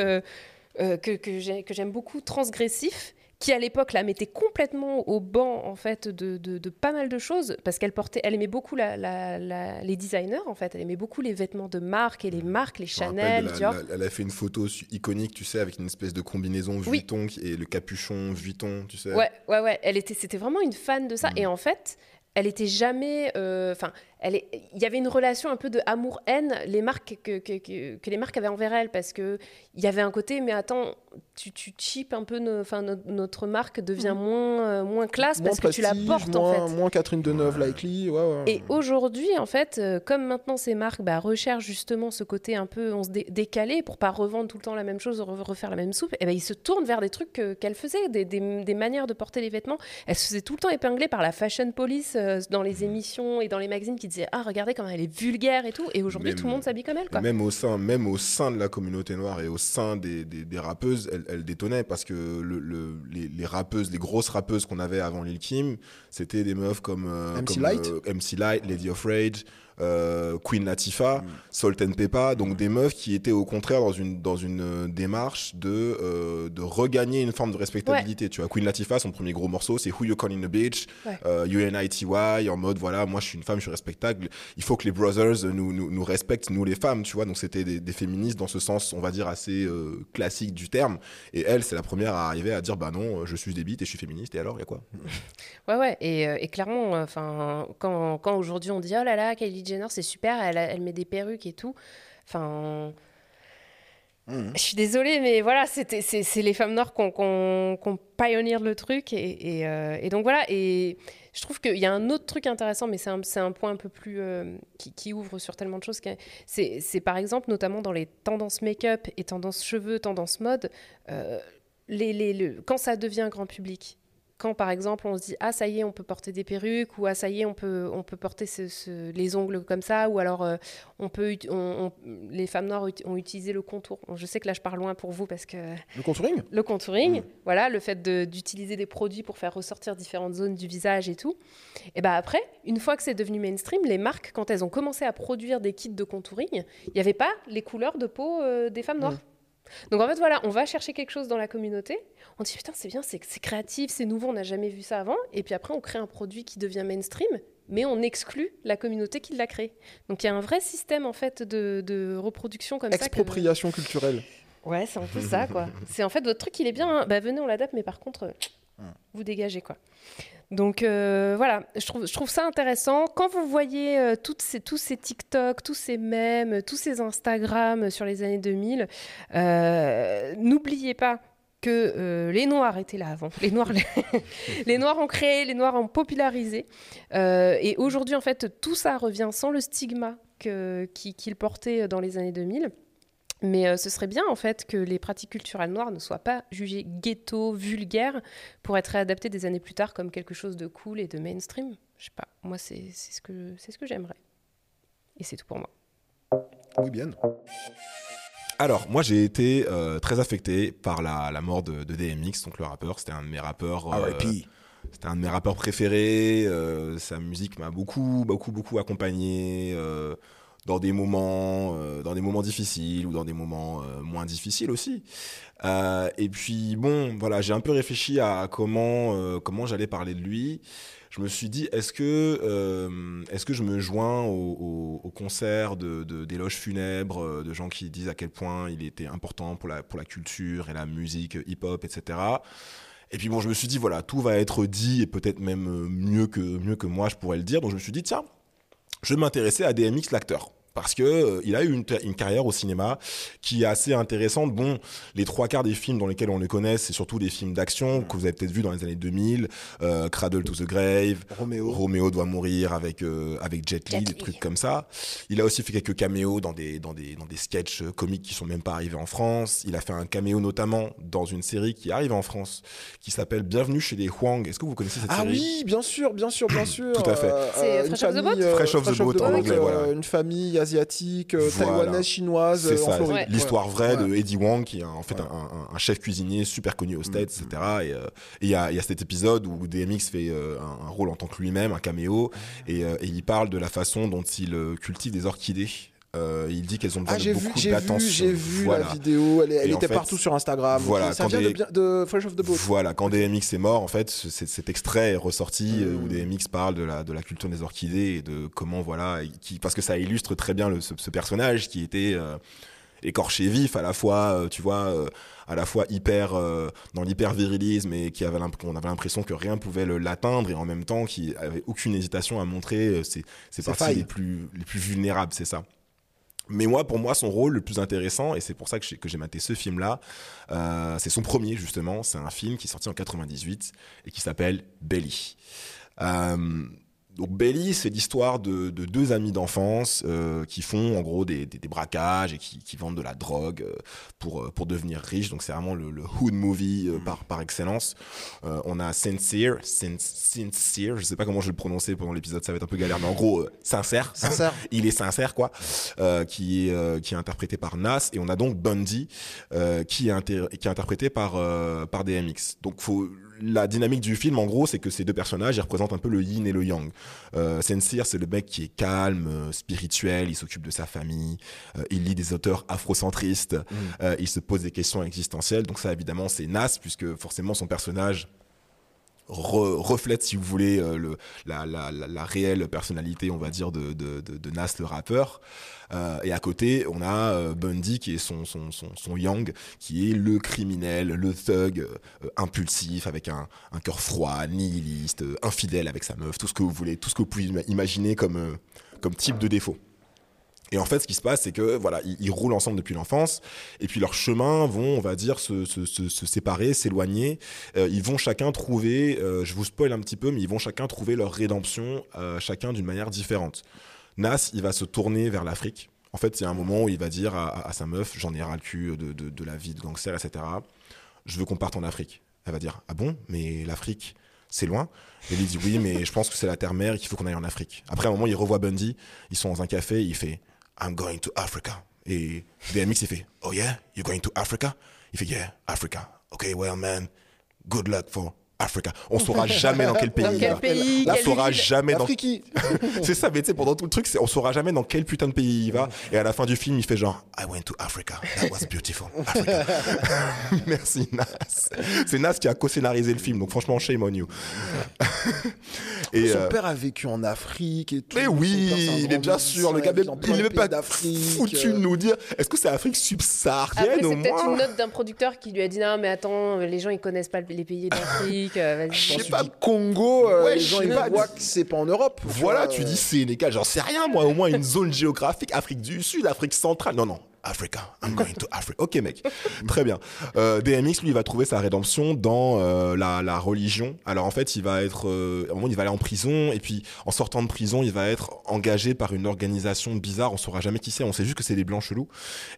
euh, que, que j'ai- que j'aime beaucoup, transgressif, qui à l'époque la mettait complètement au banc en fait de, de- de pas mal de choses, parce qu'elle portait, elle aimait beaucoup la- la- la- les designers en fait, elle aimait beaucoup les vêtements de marque et les marques, les Je Chanel, elle a fait une photo iconique, tu sais, avec une espèce de combinaison. Vuitton et le capuchon Vuitton, tu sais. Ouais, ouais, ouais. Elle était, c'était vraiment une fan de ça. Mm. Et en fait, elle était jamais. euh, Enfin, elle est- il y avait une relation un peu de amour-haine les marques que, que, que- que les marques avaient envers elle parce que il y avait un côté. Mais attends, tu, tu cheap un peu. no- Enfin, no- notre marque devient moins, euh, moins classe Moins parce que tu la portes moins, en fait. Moins Catherine Deneuve, likely. Ouais, ouais. Et aujourd'hui, en fait, euh, comme maintenant ces marques bah, recherchent justement ce côté un peu on se dé- décalé pour pas revendre tout le temps la même chose, re- refaire la même soupe, et ben ils se tournent vers des trucs que- qu'elle faisait, des, des- des manières de porter les vêtements. Elle se faisait tout le temps épingler par la fashion police euh, dans les émissions et dans les magazines qui disaient ah regardez comment elle est vulgaire et tout. Et aujourd'hui, Même- tout le monde s'habille comme elle. Quoi. Même au sein, même au sein de la communauté noire et au sein des, des, des rappeuses, elle, elle détonnait parce que le, le- les, les rappeuses, les grosses rappeuses qu'on avait avant Lil Kim, c'était des meufs comme, euh, MC comme, Light. euh, MC Light, Lady of Rage, euh, Queen Latifah, Mm. Salt and Peppa, donc des meufs qui étaient au contraire dans une, dans une euh, démarche de, euh, de regagner une forme de respectabilité. Tu vois, Queen Latifah, son premier gros morceau, c'est Who You Calling a Bitch, Ouais. euh, UNITY, en mode voilà, moi je suis une femme, je suis respectable, il faut que les brothers nous, nous, nous respectent, nous les femmes, tu vois. Donc c'était des, des féministes dans ce sens, on va dire, assez euh, classique du terme. Et elle, c'est la première à arriver à dire bah non, je suis débite et je suis féministe, et alors, il y a quoi? Ouais, ouais. Et, et clairement, enfin, quand, quand aujourd'hui on dit oh là là, Kylie Jenner, c'est super, elle, met des perruques et tout. Enfin. Mhm. Je suis désolée, mais voilà, c'est les femmes noires qui ont, pioneer le truc. Et, et, euh, et donc voilà, et je trouve qu'il y a un autre truc intéressant, mais c'est un, point un peu plus. euh, qui, qui ouvre sur tellement de choses. C'est par exemple, notamment dans les tendances make-up et tendances cheveux, tendances mode, euh, les, les- le- quand ça devient grand public. Quand par exemple on se dit ah ça y est on peut porter des perruques ou ah ça y est on peut on peut porter ce- ce- les ongles comme ça ou alors euh, on peut ut- on- on- les femmes noires ut- ont utilisé le contour. Je sais que là je pars loin pour vous parce que Le contouring? Le contouring, voilà, le fait de- d'utiliser des produits pour faire ressortir différentes zones du visage et tout. Et ben après, une fois que c'est devenu mainstream, les marques, quand elles ont commencé à produire des kits de contouring, il n'y avait pas les couleurs de peau euh, des femmes noires? Donc en fait, voilà, on va chercher quelque chose dans la communauté. On dit putain, c'est bien, c'est créatif, c'est nouveau, on n'a jamais vu ça avant. Et puis après, on crée un produit qui devient mainstream, mais on exclut la communauté qui l'a créé. Donc il y a un vrai système en fait de, de reproduction comme ça. que- Expropriation culturelle. Ouais, c'est un peu (laughs) ça, quoi. C'est en fait votre truc, il est bien. hein. Bah venez, on l'adapte, mais par contre, vous dégagez, quoi. Donc euh, voilà, je trouve, ça intéressant. Quand vous voyez euh, tous ces TikTok, tous ces mèmes, tous ces Instagram sur les années 2000, euh, n'oubliez pas que les Noirs étaient là avant. (laughs) Les Noirs, ont créé, les Noirs ont popularisé. Et aujourd'hui, en fait, tout ça revient sans le stigma qu'ils portaient dans les années 2000. Mais euh, ce serait bien en fait que les pratiques culturelles noires ne soient pas jugées ghetto, vulgaires, pour être réadaptées des années plus tard comme quelque chose de cool et de mainstream. Je sais pas, moi c'est c'est ce que, c'est ce que j'aimerais. Et c'est tout pour moi. Oui, bien. Alors, moi, j'ai été euh, très affecté par la, la mort de, de DMX, donc le rappeur. C'était un de mes rappeurs. euh, R.I.P.. C'était un de mes rappeurs préférés. euh, sa musique m'a beaucoup, beaucoup, beaucoup accompagné euh, dans des moments, euh, dans des moments difficiles ou dans des moments euh, moins difficiles aussi. Euh, et puis bon, voilà, j'ai un peu réfléchi à comment, comment j'allais parler de lui. Je me suis dit, est-ce que, est-ce que je me joins au, concert de, d'éloges funèbres, de gens qui disent à quel point il était important pour la, pour la culture et la musique hip-hop, etc. Et puis bon, je me suis dit, voilà, tout va être dit et peut-être même mieux que, mieux que moi, je pourrais le dire. Donc je me suis dit, tiens, je vais m'intéresser à DMX, l'acteur. Parce que euh, il a eu une, une carrière au cinéma qui est assez intéressante. Bon, les trois quarts des films dans lesquels on le connaît, c'est surtout des films d'action que vous avez peut-être vu dans les années 2000, euh, Cradle to the Grave, Roméo. Roméo doit mourir avec euh, avec Jet Li, Jet des Li. trucs comme ça. Il a aussi fait quelques caméos dans des dans des dans des sketchs comiques qui sont même pas arrivés en France. Il a fait un caméo notamment dans une série qui arrive en France qui s'appelle Bienvenue chez les Huang. Est-ce que vous connaissez cette Ah série? oui, bien sûr, bien sûr, bien (clears throat) sûr. Tout à fait. C'est Fresh off the famille, Boat euh, Fresh off the Boat Boat, en anglais, euh, voilà. Une famille asiatique, euh, Voilà. taïwanaise, chinoise, C'est euh, ça. Ouais. l'histoire vraie de. Eddie Wang, qui est en fait Ouais. un, un- un chef cuisinier super connu aux States, Mm, etc. Et euh, et il y, a, il y a cet épisode où DMX fait un, un rôle en tant que lui-même, un caméo, et, et il parle de la façon dont il cultive des orchidées. Euh, il dit qu'elles ont besoin Ah, de beaucoup d'attention. j'ai vu Voilà. la vidéo. Elle, était fait, partout sur Instagram. voilà, ça quand vient des- de, de Fresh of the Boat. Voilà, quand DMX est mort, en fait, ce- cet, extrait est ressorti euh, où DMX parle de la, de la culture des orchidées et de comment, voilà, qui, parce que ça illustre très bien le, ce, ce personnage qui était euh, écorché vif, à la fois, euh, tu vois, à la fois hyper, dans l'hyper virilisme et qui avait qu'on avait l'impression que rien pouvait l'atteindre et en même temps qui avait aucune hésitation à montrer ses, ses parties les plus, les plus vulnérables, c'est ça. Mais moi, pour moi, son rôle le plus intéressant, et c'est pour ça que j'ai, maté ce film-là, euh, c'est son premier justement. C'est un film qui est sorti en 98 et qui s'appelle Belly. Euh, donc Belly, c'est l'histoire de, de deux amis d'enfance euh, qui font en gros des, des, des braquages et qui, qui vendent de la drogue euh, pour, euh, pour devenir riches. Donc c'est vraiment le, le hood movie euh, par, par excellence. Euh, on a Sincere, Sin- Sincere, je sais pas comment je vais le prononcer pendant l'épisode, ça va être un peu galère, mais en gros, sincère. Sincère. (laughs) Il est sincère, quoi, qui, est, qui est interprété par Nas. Et on a donc Bundy, qui, est qui est interprété par, par DMX. Donc faut, la dynamique du film, en gros, c'est que ces deux personnages, ils représentent un peu le yin et le yang. Euh, Sincere, c'est le mec qui est calme, euh, spirituel, il s'occupe de sa famille, euh, il lit des auteurs afrocentristes, euh, il se pose des questions existentielles. Donc ça, évidemment, c'est Nas, puisque forcément son personnage re- reflète, si vous voulez, euh, le, la, la, la, la réelle personnalité, on va dire, de, de, de, de Nas, le rappeur. Euh, et à côté, on a euh, Bundy, qui est son, son, son, son Yang, qui est le criminel, le thug, euh, impulsif, avec un, un cœur froid, nihiliste, euh, infidèle avec sa meuf, tout ce que vous voulez, tout ce que vous pouvez ima- imaginer comme, euh, comme type de défaut. Et en fait, ce qui se passe, c'est que voilà, ils, roulent ensemble depuis l'enfance, et puis leurs chemins vont, on va dire, se, séparer, s'éloigner. Euh, ils vont chacun trouver, euh, je vous spoil un petit peu, mais ils vont chacun trouver leur rédemption, euh, chacun d'une manière différente. Nas, il va se tourner vers l'Afrique. En fait, il y a un moment où il va dire à, sa meuf, j'en ai ras le cul de, la vie de gangster, etc. Je veux qu'on parte en Afrique. Elle va dire, ah bon, mais l'Afrique, c'est loin? Et il dit, oui, mais je pense que c'est la terre-mère et qu'il faut qu'on aille en Afrique. Après, à un moment, il revoit Bundy, ils sont dans un café, et il fait, I'm going to Africa. Et DMX, il fait, oh yeah, you're going to Africa? Fait, yeah, Africa. Okay, well, man, good luck for Africa. On saura (laughs) jamais dans quel pays Dans il quel va. pays, On saura jamais dans (laughs) c'est ça, mais tu sais, pendant tout le truc, c'est- on saura jamais dans quel putain de pays il va. Et à la fin du film, il fait genre, I went to Africa. That was beautiful. Africa. (laughs) Merci, Nas. C'est Nas qui a co-scénarisé le film, donc franchement, shame on you. et, Son euh, père a vécu en Afrique et tout. mais oui, c'est il est bien sûr, le gars, il plein est de même pays pas d'Afrique, foutu de nous dire, est-ce que c'est Afrique Après, subsaharienne c'est au peut-être moins une note d'un producteur qui lui a dit non, mais attends, les gens ils connaissent pas les pays d'Afrique. Euh, vas-y. Je sais pas. dis Congo, euh, Ouais, les je gens ils voient que c'est pas en Europe. Voilà, vois, tu euh, dis Sénégal, j'en sais rien, moi, au moins une zone géographique, Afrique du Sud, Afrique centrale. Non, non, Africa, I'm going to Africa. Ok, mec, très bien. Euh, DMX, lui, il va trouver sa rédemption dans euh, la, la religion. Alors, en fait, il va être, euh, un moment, il va aller en prison, et puis, en sortant de prison, il va être engagé par une organisation bizarre, on saura jamais qui c'est, on sait juste que c'est des blancs chelous.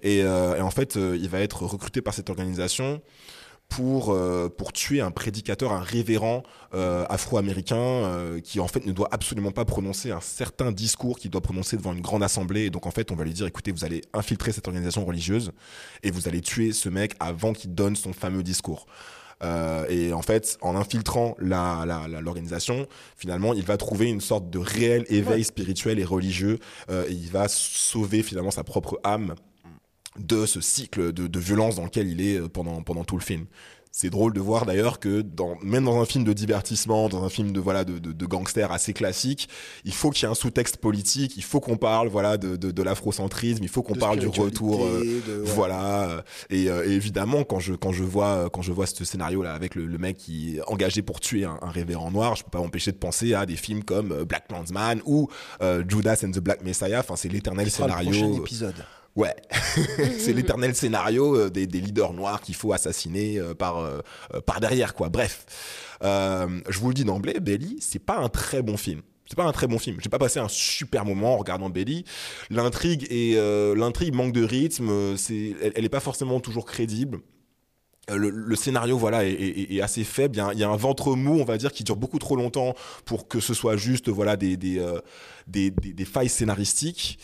Et, euh, et en fait, euh, il va être recruté par cette organisation pour, euh, pour tuer un prédicateur, un révérend euh, afro-américain euh, qui en fait ne doit absolument pas prononcer un certain discours qu'il doit prononcer devant une grande assemblée. Et donc en fait, on va lui dire, écoutez, vous allez infiltrer cette organisation religieuse et vous allez tuer ce mec avant qu'il donne son fameux discours. Euh, et en fait, en infiltrant la, la- la- l'organisation, finalement, il va trouver une sorte de réel éveil spirituel et religieux. euh, et il va sauver finalement sa propre âme de ce cycle de, de violence dans lequel il est euh, pendant, pendant tout le film. C'est drôle de voir d'ailleurs que dans, même dans un film de divertissement, dans un film de voilà de, de, de gangster assez classique, il faut qu'il y ait un sous-texte politique, il faut qu'on parle voilà de, de, de l'afrocentrisme, il faut qu'on parle du retour euh, ouais. voilà et, euh, et évidemment quand je quand je vois euh, quand je vois ce scénario là avec le, le mec qui est engagé pour tuer un, un révérend noir je peux pas m'empêcher de penser à des films comme Black Klansman ou euh, Judas and the Black Messiah enfin c'est l'éternel le scénario prochain épisode. Ouais, (laughs) c'est l'éternel scénario euh, des, leaders noirs qu'il faut assassiner euh, par euh, par derrière quoi. Bref, je vous le dis d'emblée, Belly, c'est pas un très bon film. C'est pas un très bon film. J'ai pas passé un super moment en regardant Belly. L'intrigue et l'intrigue manque de rythme. C'est, elle, elle est pas forcément toujours crédible. Le, scénario voilà est, assez faible. Il y, a un, ventre mou, on va dire, qui dure beaucoup trop longtemps pour que ce soit juste voilà des des, des- des failles scénaristiques.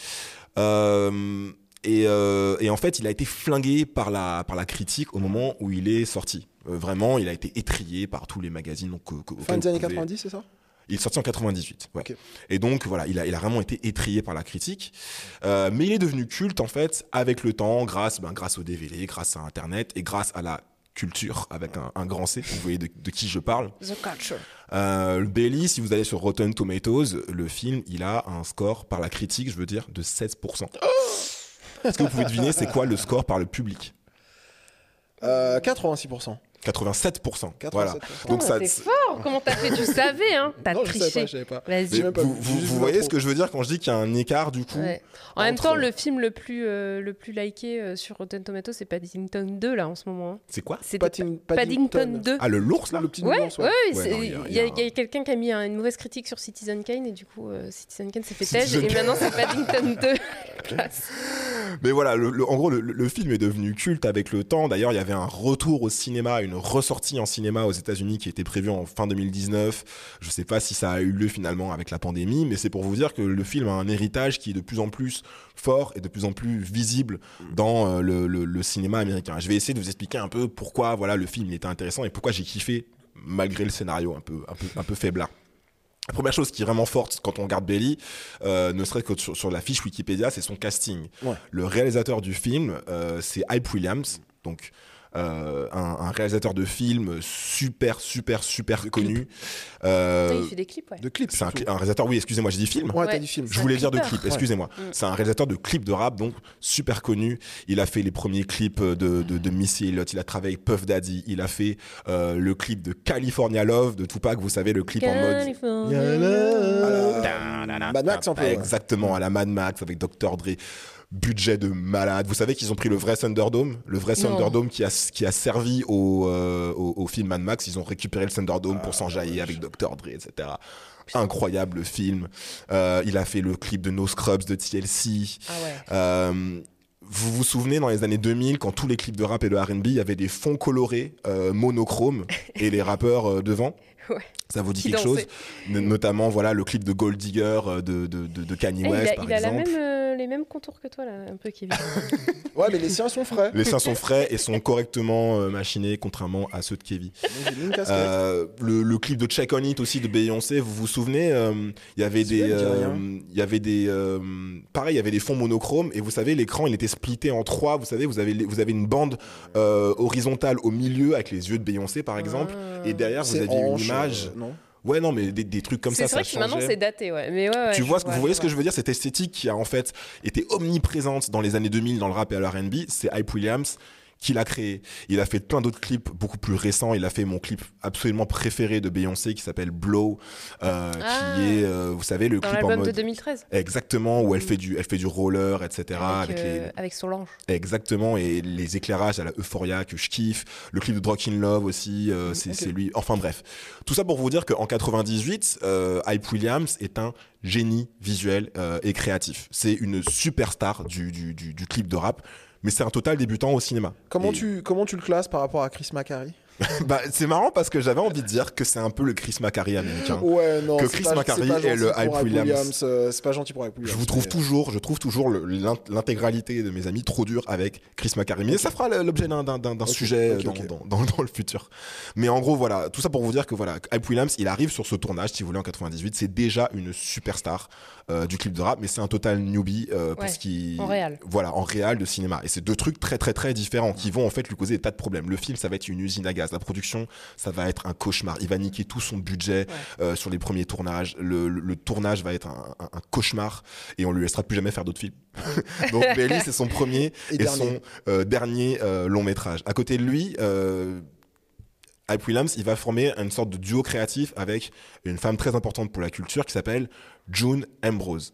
Euh, et, euh, et en fait, il a été flingué par la par la critique au moment où il est sorti. Euh, vraiment, il a été étrié par tous les magazines. Donc, que- que- Fin des années pouvez- 90, c'est ça? Il est sorti en 98. Ouais. Ok. Et donc voilà, il a, il a vraiment été étrié par la critique. Euh, mais il est devenu culte en fait avec le temps, grâce, ben, grâce au DVD, grâce à Internet et grâce à la culture avec un, un grand C. Vous voyez de, de qui je parle. The Culture. Euh, le Bailey, si vous allez sur Rotten Tomatoes, le film, il a un score par la critique, je veux dire, de 16%. Est-ce que vous pouvez deviner c'est quoi le score par le public Euh, 86%. 87%. 87%. Voilà. Donc ça, c'est fort. Comment t'as fait Tu savais, hein T'as triché. pas, je savais pas. Vas-y. J'ai même pas vous, voyez ce que je veux dire quand je dis qu'il y a un écart du coup Ouais. En même temps, le film le plus, euh, le plus liké euh, sur Rotten Tomatoes, c'est Paddington 2 là en ce moment. hein. C'est quoi Padding- Paddington 2. Ah, le l'ours là Le petit Ouais, nounours, ouais, ouais. c'est- il y a- quelqu'un qui a mis un- une mauvaise critique sur Citizen Kane et du coup euh, Citizen Kane s'est fait têche et maintenant c'est Paddington 2. (laughs) Mais voilà, en gros, le, film est devenu culte avec le temps. D'ailleurs, il y avait un retour au cinéma, une ressortie en cinéma aux États-Unis qui était prévue en fin 2019. Je sais pas si ça a eu lieu finalement avec la pandémie, mais c'est pour vous dire que le film a un héritage qui est de plus en plus fort et de plus en plus visible dans euh, le, cinéma américain. Je vais essayer de vous expliquer un peu pourquoi voilà le film il était intéressant et pourquoi j'ai kiffé malgré le scénario un peu un peu un peu faiblard. La première chose qui est vraiment forte quand on regarde Belly, euh, ne serait-ce que sur, sur la fiche Wikipédia, c'est son casting. Ouais. Le réalisateur du film, euh, c'est Hype Williams. Donc, euh, un, un réalisateur de films super, super, super connu. Euh, il fait des clips, ouais. De clips. c'est un, un réalisateur, oui, excusez-moi, j'ai dit film. Ouais, t'as Ouais. dit film. Je voulais dire de clips, excusez-moi. C'est un réalisateur de clips de rap, donc super connu. Il a fait les premiers clips de, de, de Missy Elliott, il a travaillé avec Puff Daddy, il a fait euh, le clip de California Love de Tupac, vous savez, le clip en mode. La Mad Max un peu. Exactement, à la Mad Max avec Dr. Dre. Budget de malade. Vous savez qu'ils ont pris le vrai Thunderdome, le vrai. Thunderdome qui a, qui a servi au, euh, au, au film Mad Max. Ils ont récupéré le Thunderdome pour s'enjailler avec Dr. Dre, etc. Incroyable film. Euh, il a fait le clip de No Scrubs de TLC. Ah ouais. Euh, vous vous souvenez dans les années 2000 quand tous les clips de rap et de R&B il y avait des fonds colorés euh, monochromes (laughs) et les rappeurs euh, devant? Ouais. Ça vous dit quelque chose notamment voilà le clip de Gold Digger euh, de, de, de, de Kanye Eh, il West a, par il a la exemple même, euh, les mêmes contours que toi, là, un peu, Kevin. (laughs) Ouais, mais les siens sont frais. les seins sont frais et sont correctement euh, machinés contrairement à ceux de Kevin. Euh, le, le clip de Check On It aussi de Beyoncé, vous vous souvenez euh, Il y avait des, euh, il y avait des, euh, pareil, il y avait des fonds monochromes et vous savez l'écran il était splitté en trois. Vous savez, vous avez vous avez une bande euh, horizontale au milieu avec les yeux de Beyoncé par exemple Ah. et derrière vous aviez une image. Non Ouais non mais des, des trucs comme C'est ça, vrai ça que maintenant, c'est daté, ouais. Mais ouais, ouais, tu vois, ce que vous voyez ce que vois. je veux dire? Cette esthétique qui a en fait été omniprésente dans les années 2000 dans le rap et à l'R&B, c'est Hype Williams qui l'a créé. Il a fait plein d'autres clips beaucoup plus récents. Il a fait mon clip absolument préféré de Beyoncé qui s'appelle Blow, euh, Ah. qui est, euh, vous savez, le Dans clip en l'album de mode 2013. exactement où elle Mm. fait du, elle fait du roller, etc. avec, avec euh, les avec Solange. Exactement, et les éclairages à la Euphoria que je kiffe, le clip de Drunk in Love aussi, euh, c'est ok. c'est lui. Enfin bref, tout ça pour vous dire qu'en 98, euh, Hype Williams est un génie visuel euh, et créatif. C'est une superstar du, du, du, du clip de rap, mais c'est un total débutant au cinéma. Comment Et- tu, comment tu le classes par rapport à Chris Macari? (laughs) bah, C'est marrant parce que j'avais envie de dire que c'est un peu le Chris Macari américain. Ouais, non. Que Chris pas- pas et le Hype Williams. euh, c'est pas gentil pour Hype Williams. Je vous trouve mais- toujours, je trouve toujours l'intégralité de mes amis trop dur avec Chris Macari. Mais ça fera l'objet d'un- sujet dans, ok. Dans, dans- dans le futur. Mais en gros, voilà, tout ça pour vous dire que voilà, Hype Williams, il arrive sur ce tournage, si vous voulez, en 98. C'est déjà une superstar euh, du clip de rap, mais c'est un total newbie euh, Ouais, parce qu'il en réal. voilà, en réal de cinéma. Et c'est deux trucs très très très différents qui vont en fait lui causer des tas de problèmes. Le film, ça va être une usine à gaz. La production, ça va être un cauchemar. Il va niquer tout son budget euh, sur les premiers tournages. Le, le- le tournage va être un, un- un cauchemar et on lui laissera plus jamais faire d'autres films. (laughs) Donc Belly, c'est son premier Et et, dernier. son euh, dernier euh, long métrage. À côté de lui. Euh, Hype Williams, il va former une sorte de duo créatif avec une femme très importante pour la culture qui s'appelle June Ambrose.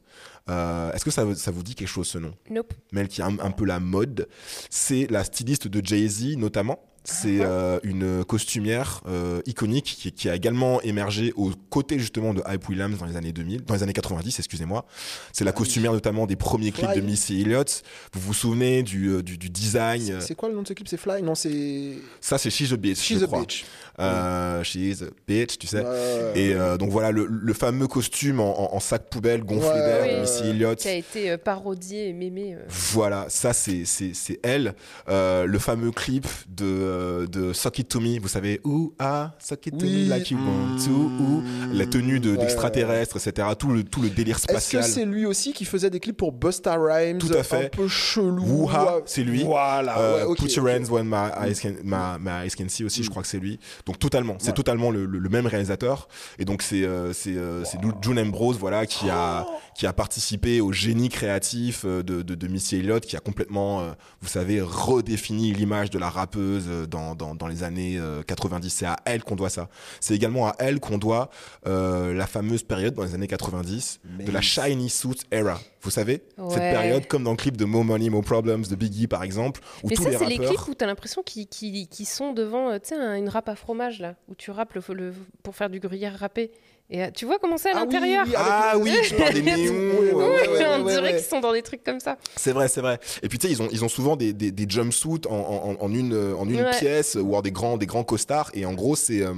Euh, Est-ce que ça, vous- ça vous dit quelque chose ce nom? Nope. mais elle qui est un, un peu la mode. C'est la styliste de Jay-Z notamment. C'est Ah. euh, une costumière euh, iconique qui, qui a également émergé aux côtés justement de Hype Williams dans les années 2000, dans les années 90, excusez-moi. C'est la Ah costumière notamment des premiers clips Fly. de Missy Elliott. Vous vous souvenez du, euh, du, du design C'est- quoi le nom de ce clip? C'est Fly? Non, c'est. Ça, c'est She's a Bitch, She's je a crois. bitch. Euh, She's a Bitch, tu sais. Ouais. Et euh, donc voilà, le, le fameux costume en, en- en sac poubelle gonflé Ouais, d'air de Missy. Elliott. Qui a été parodié et mémé. Voilà, ça c'est c'est c'est elle. Euh, le fameux clip de euh, de Suck It To Me, vous savez, ou ah Suck It To Oui. Me Like You Want To, ou la tenue de Ouais, d'extraterrestre, etc. Tout le tout le délire Est-ce que spatial. c'est lui aussi qui faisait des clips pour Busta Rhymes? Tout à fait. Un peu chelou. Woo-ha, ouais. c'est lui. Voilà, Euh, ouais, ok, Put Your. Hands When My Eyes Can, my, my eyes can See aussi, je Mm. crois que c'est lui. Donc totalement, c'est Ouais. totalement le, le- le même réalisateur. Et donc c'est euh, c'est euh, c'est June Ambrose, voilà, qui a qui a participé au génie créatif euh, de, de, de Missy Elliott, qui a complètement, euh, vous savez, redéfini l'image de la rappeuse euh, dans, dans, dans les années euh, 90. C'est à elle qu'on doit ça. C'est également à elle qu'on doit euh, la fameuse période dans les années 90 de la Shiny Suit Era. Vous savez? Cette période, comme dans le clip de Mo Money, Mo Problems de Biggie par exemple, où Mais tous ça, les c'est les clips où t'as l'impression qu'ils qu'ils- qu'ils sont devant, euh, tu sais, un- une râpe à fromage, là, où tu râpes le, le- pour faire du gruyère râpé. Et euh, tu vois comment c'est à Ah oui, l'intérieur oui, Ah oui, tu parles des (laughs) néons. Oui, ouais, oui, ouais, ouais, ouais, On ouais, dirait ouais. qu'ils sont dans des trucs comme ça. C'est vrai, c'est vrai. Et puis tu sais, ils ont, ils ont souvent des, des, des jumpsuits en, en, en une, euh, en une Ouais. pièce ou alors des grands, des grands costards. Et en gros, c'est. euh,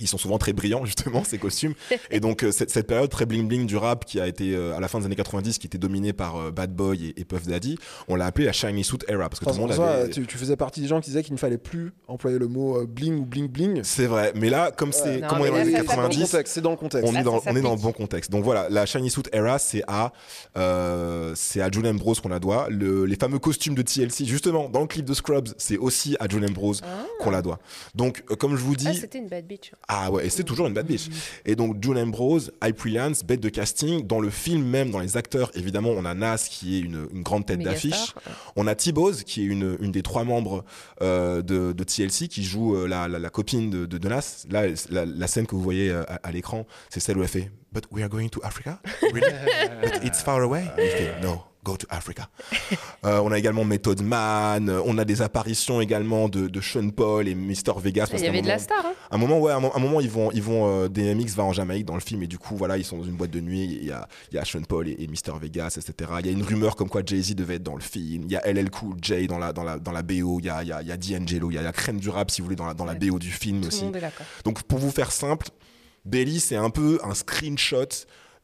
Ils sont souvent très brillants justement ces costumes (laughs) et donc euh, cette, cette période très bling bling du rap qui a été euh, à la fin des années 90 qui était dominée par euh, Bad Boy et, et Puff Daddy on l'a appelé la shiny suit era parce que tout le monde avait tu, tu faisais partie des gens qui disaient qu'il ne fallait plus employer le mot euh, bling ou bling bling. c'est vrai mais là comme c'est comme on est dans les années ça, ça C'est dans le 90 contexte. C'est dans le contexte. on Là, est, dans, ça on est dans le bon contexte. Donc voilà, la Shiny Suit Era, c'est à, euh, c'est à John Ambrose qu'on la doit. Le, les fameux costumes de TLC, justement, dans le clip de Scrubs, c'est aussi à John Ambrose qu'on la doit. Donc, euh, comme je vous dis, Ah, c'était une bad bitch. Ah ouais, et c'est toujours une bad bitch. Et donc June Ambrose, Hype Williams, bête de casting. Dans le film même, dans les acteurs, évidemment, on a Nas qui est une, une grande tête d'affiche. On a T-Boz qui est une, une des trois membres euh, de, de TLC qui joue euh, la, la, la copine de, de, de Nas. Là, la, la scène que vous voyez euh, à, à l'écran, c'est celle où elle fait But we are going to Africa? Really? (laughs) But it's far away? Il fait No. Go to Africa. (laughs) Euh, on a également Method Man, euh, on a des apparitions également de, de Sean Paul et Mr. Vegas. Il y avait de la star. Hein. un moment, ouais, un, mo- un moment, ils vont, ils vont, euh, DMX va en Jamaïque dans le film et du coup, voilà, ils sont dans une boîte de nuit. Il y a, il y a Sean Paul et, et Mr. Vegas, etc. Il y a une rumeur comme quoi Jay Z devait être dans le film. Il y a LL Cool J dans la, dans la, dans la BO. Il y a, il y a, il y a D'Angelo. Il y a la crème du rap, si vous voulez, dans la, dans la BO du film Tout aussi. Donc, pour vous faire simple, Belly, c'est un peu un screenshot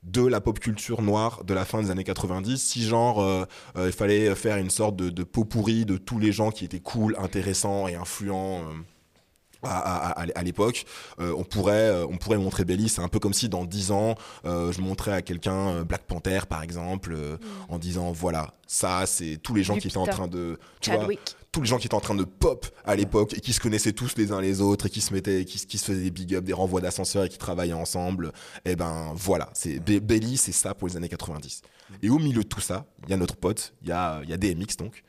de la pop culture noire de la fin des années 90. Si genre, euh, euh, il fallait faire une sorte de, de pot pourri de tous les gens qui étaient cool, intéressants et influents. euh, à, à- à- à l'époque, euh, on pourrait euh, on pourrait montrer Belly. C'est un peu comme si dans 10 ans, euh, je montrais à quelqu'un Black Panther par exemple, euh, en disant voilà, ça c'est tous les gens qui étaient en train de tu vois. Tous les gens qui étaient en train de pop à l'époque et qui se connaissaient tous les uns les autres et qui se mettaient, qui, se- qui se faisaient des big up, des renvois d'ascenseurs et qui travaillaient ensemble. Et ben voilà, c'est Be- Belly, c'est ça pour les années 90. Et au milieu de tout ça, il y a notre pote, il y a, il y a DMX donc,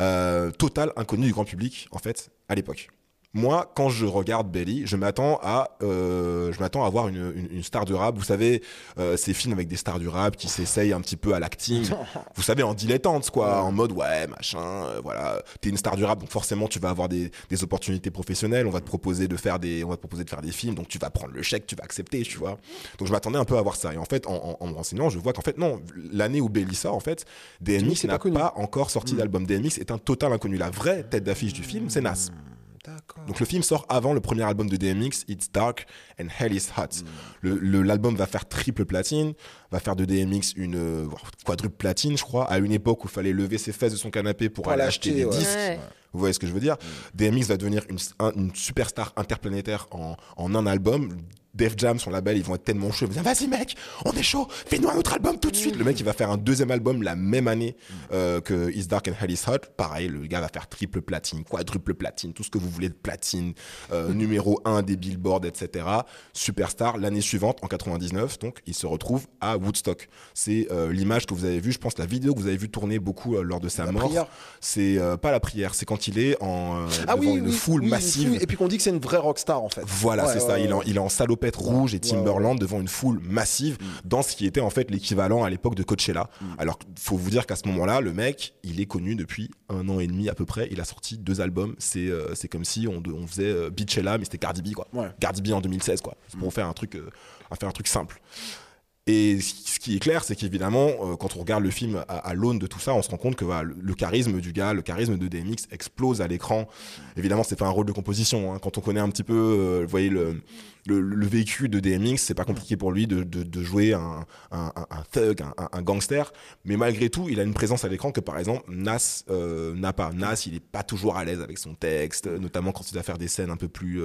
euh, total inconnu du grand public en fait à l'époque. Moi, quand je regarde Belly, je m'attends à, euh, je m'attends à voir une, une, une star du rap. Vous savez, euh, ces films avec des stars du rap qui s'essayent un petit peu à l'acting. (laughs) Vous savez, en dilettante, quoi, en mode ouais, machin, euh, voilà. T'es une star du rap, donc forcément, tu vas avoir des, des opportunités professionnelles. On va te proposer de faire des, on va te proposer de faire des films, donc tu vas prendre le chèque, tu vas accepter, tu vois. Donc je m'attendais un peu à voir ça. Et en fait, en, en, en me renseignant, je vois qu'en fait non, l'année où Belly sort, en fait, DMX n'a pas encore sorti d'album. DMX est un total inconnu. La vraie tête d'affiche du film, c'est Nas. Donc le film sort avant le premier album de DMX, It's Dark and Hell is Hot. Le- le- L'album va faire triple platine, va faire de DMX une euh, quadruple platine, je crois, à une époque où il fallait lever ses fesses de son canapé pour, Pour aller acheter des ouais. disques. Ouais. Vous voyez ce que je veux dire? DMX va devenir une, un- une superstar interplanétaire en, en un album. Def Jam, son label, ils vont être tellement chauds. Ils vont dire, vas-y mec, on est chaud, fais-nous un autre album tout de suite. Le mec, il va faire un deuxième album la même année euh, que Is Dark and Hell is Hot. Pareil, le gars va faire triple platine, quadruple platine, tout ce que vous voulez de platine, euh, (laughs) numéro 1 des billboards, etc. Superstar. L'année suivante, en 99, donc, il se retrouve à Woodstock. C'est euh, l'image que vous avez vue, je pense, la vidéo que vous avez vue tourner beaucoup lors de sa La mort. C'est pas la prière, c'est quand il est en Ah devant oui, une oui, foule oui, massive. Et puis qu'on dit que c'est une vraie rockstar en fait. Voilà, Ouais, c'est ça. il, est en, ouais. il est en salopette rouge et Timberland devant une foule massive dans ce qui était en fait l'équivalent à l'époque de Coachella. Mm. Alors, faut vous dire qu'à ce moment-là, le mec, il est connu depuis un an et demi à peu près. Il a sorti deux albums. C'est euh, c'est comme si on, faisait euh, Beachella, mais c'était Cardi B, quoi. Cardi B en 2016, quoi. C'est pour faire un truc, euh, à faire un truc simple. Et ce qui est clair, c'est qu'évidemment, euh, quand on regarde le film à, l'aune de tout ça, on se rend compte que le, charisme du gars, le charisme de DMX explose à l'écran. Évidemment, c'est pas un rôle de composition. hein. Quand on connaît un petit peu, euh, voyez, le, le, véhicule de DMX, c'est pas compliqué pour lui de, de, jouer un, un, thug, un gangster. Mais malgré tout, il a une présence à l'écran que, par exemple, Nas euh, n'a pas. Nas, il est pas toujours à l'aise avec son texte, notamment quand il doit faire des scènes un peu plus...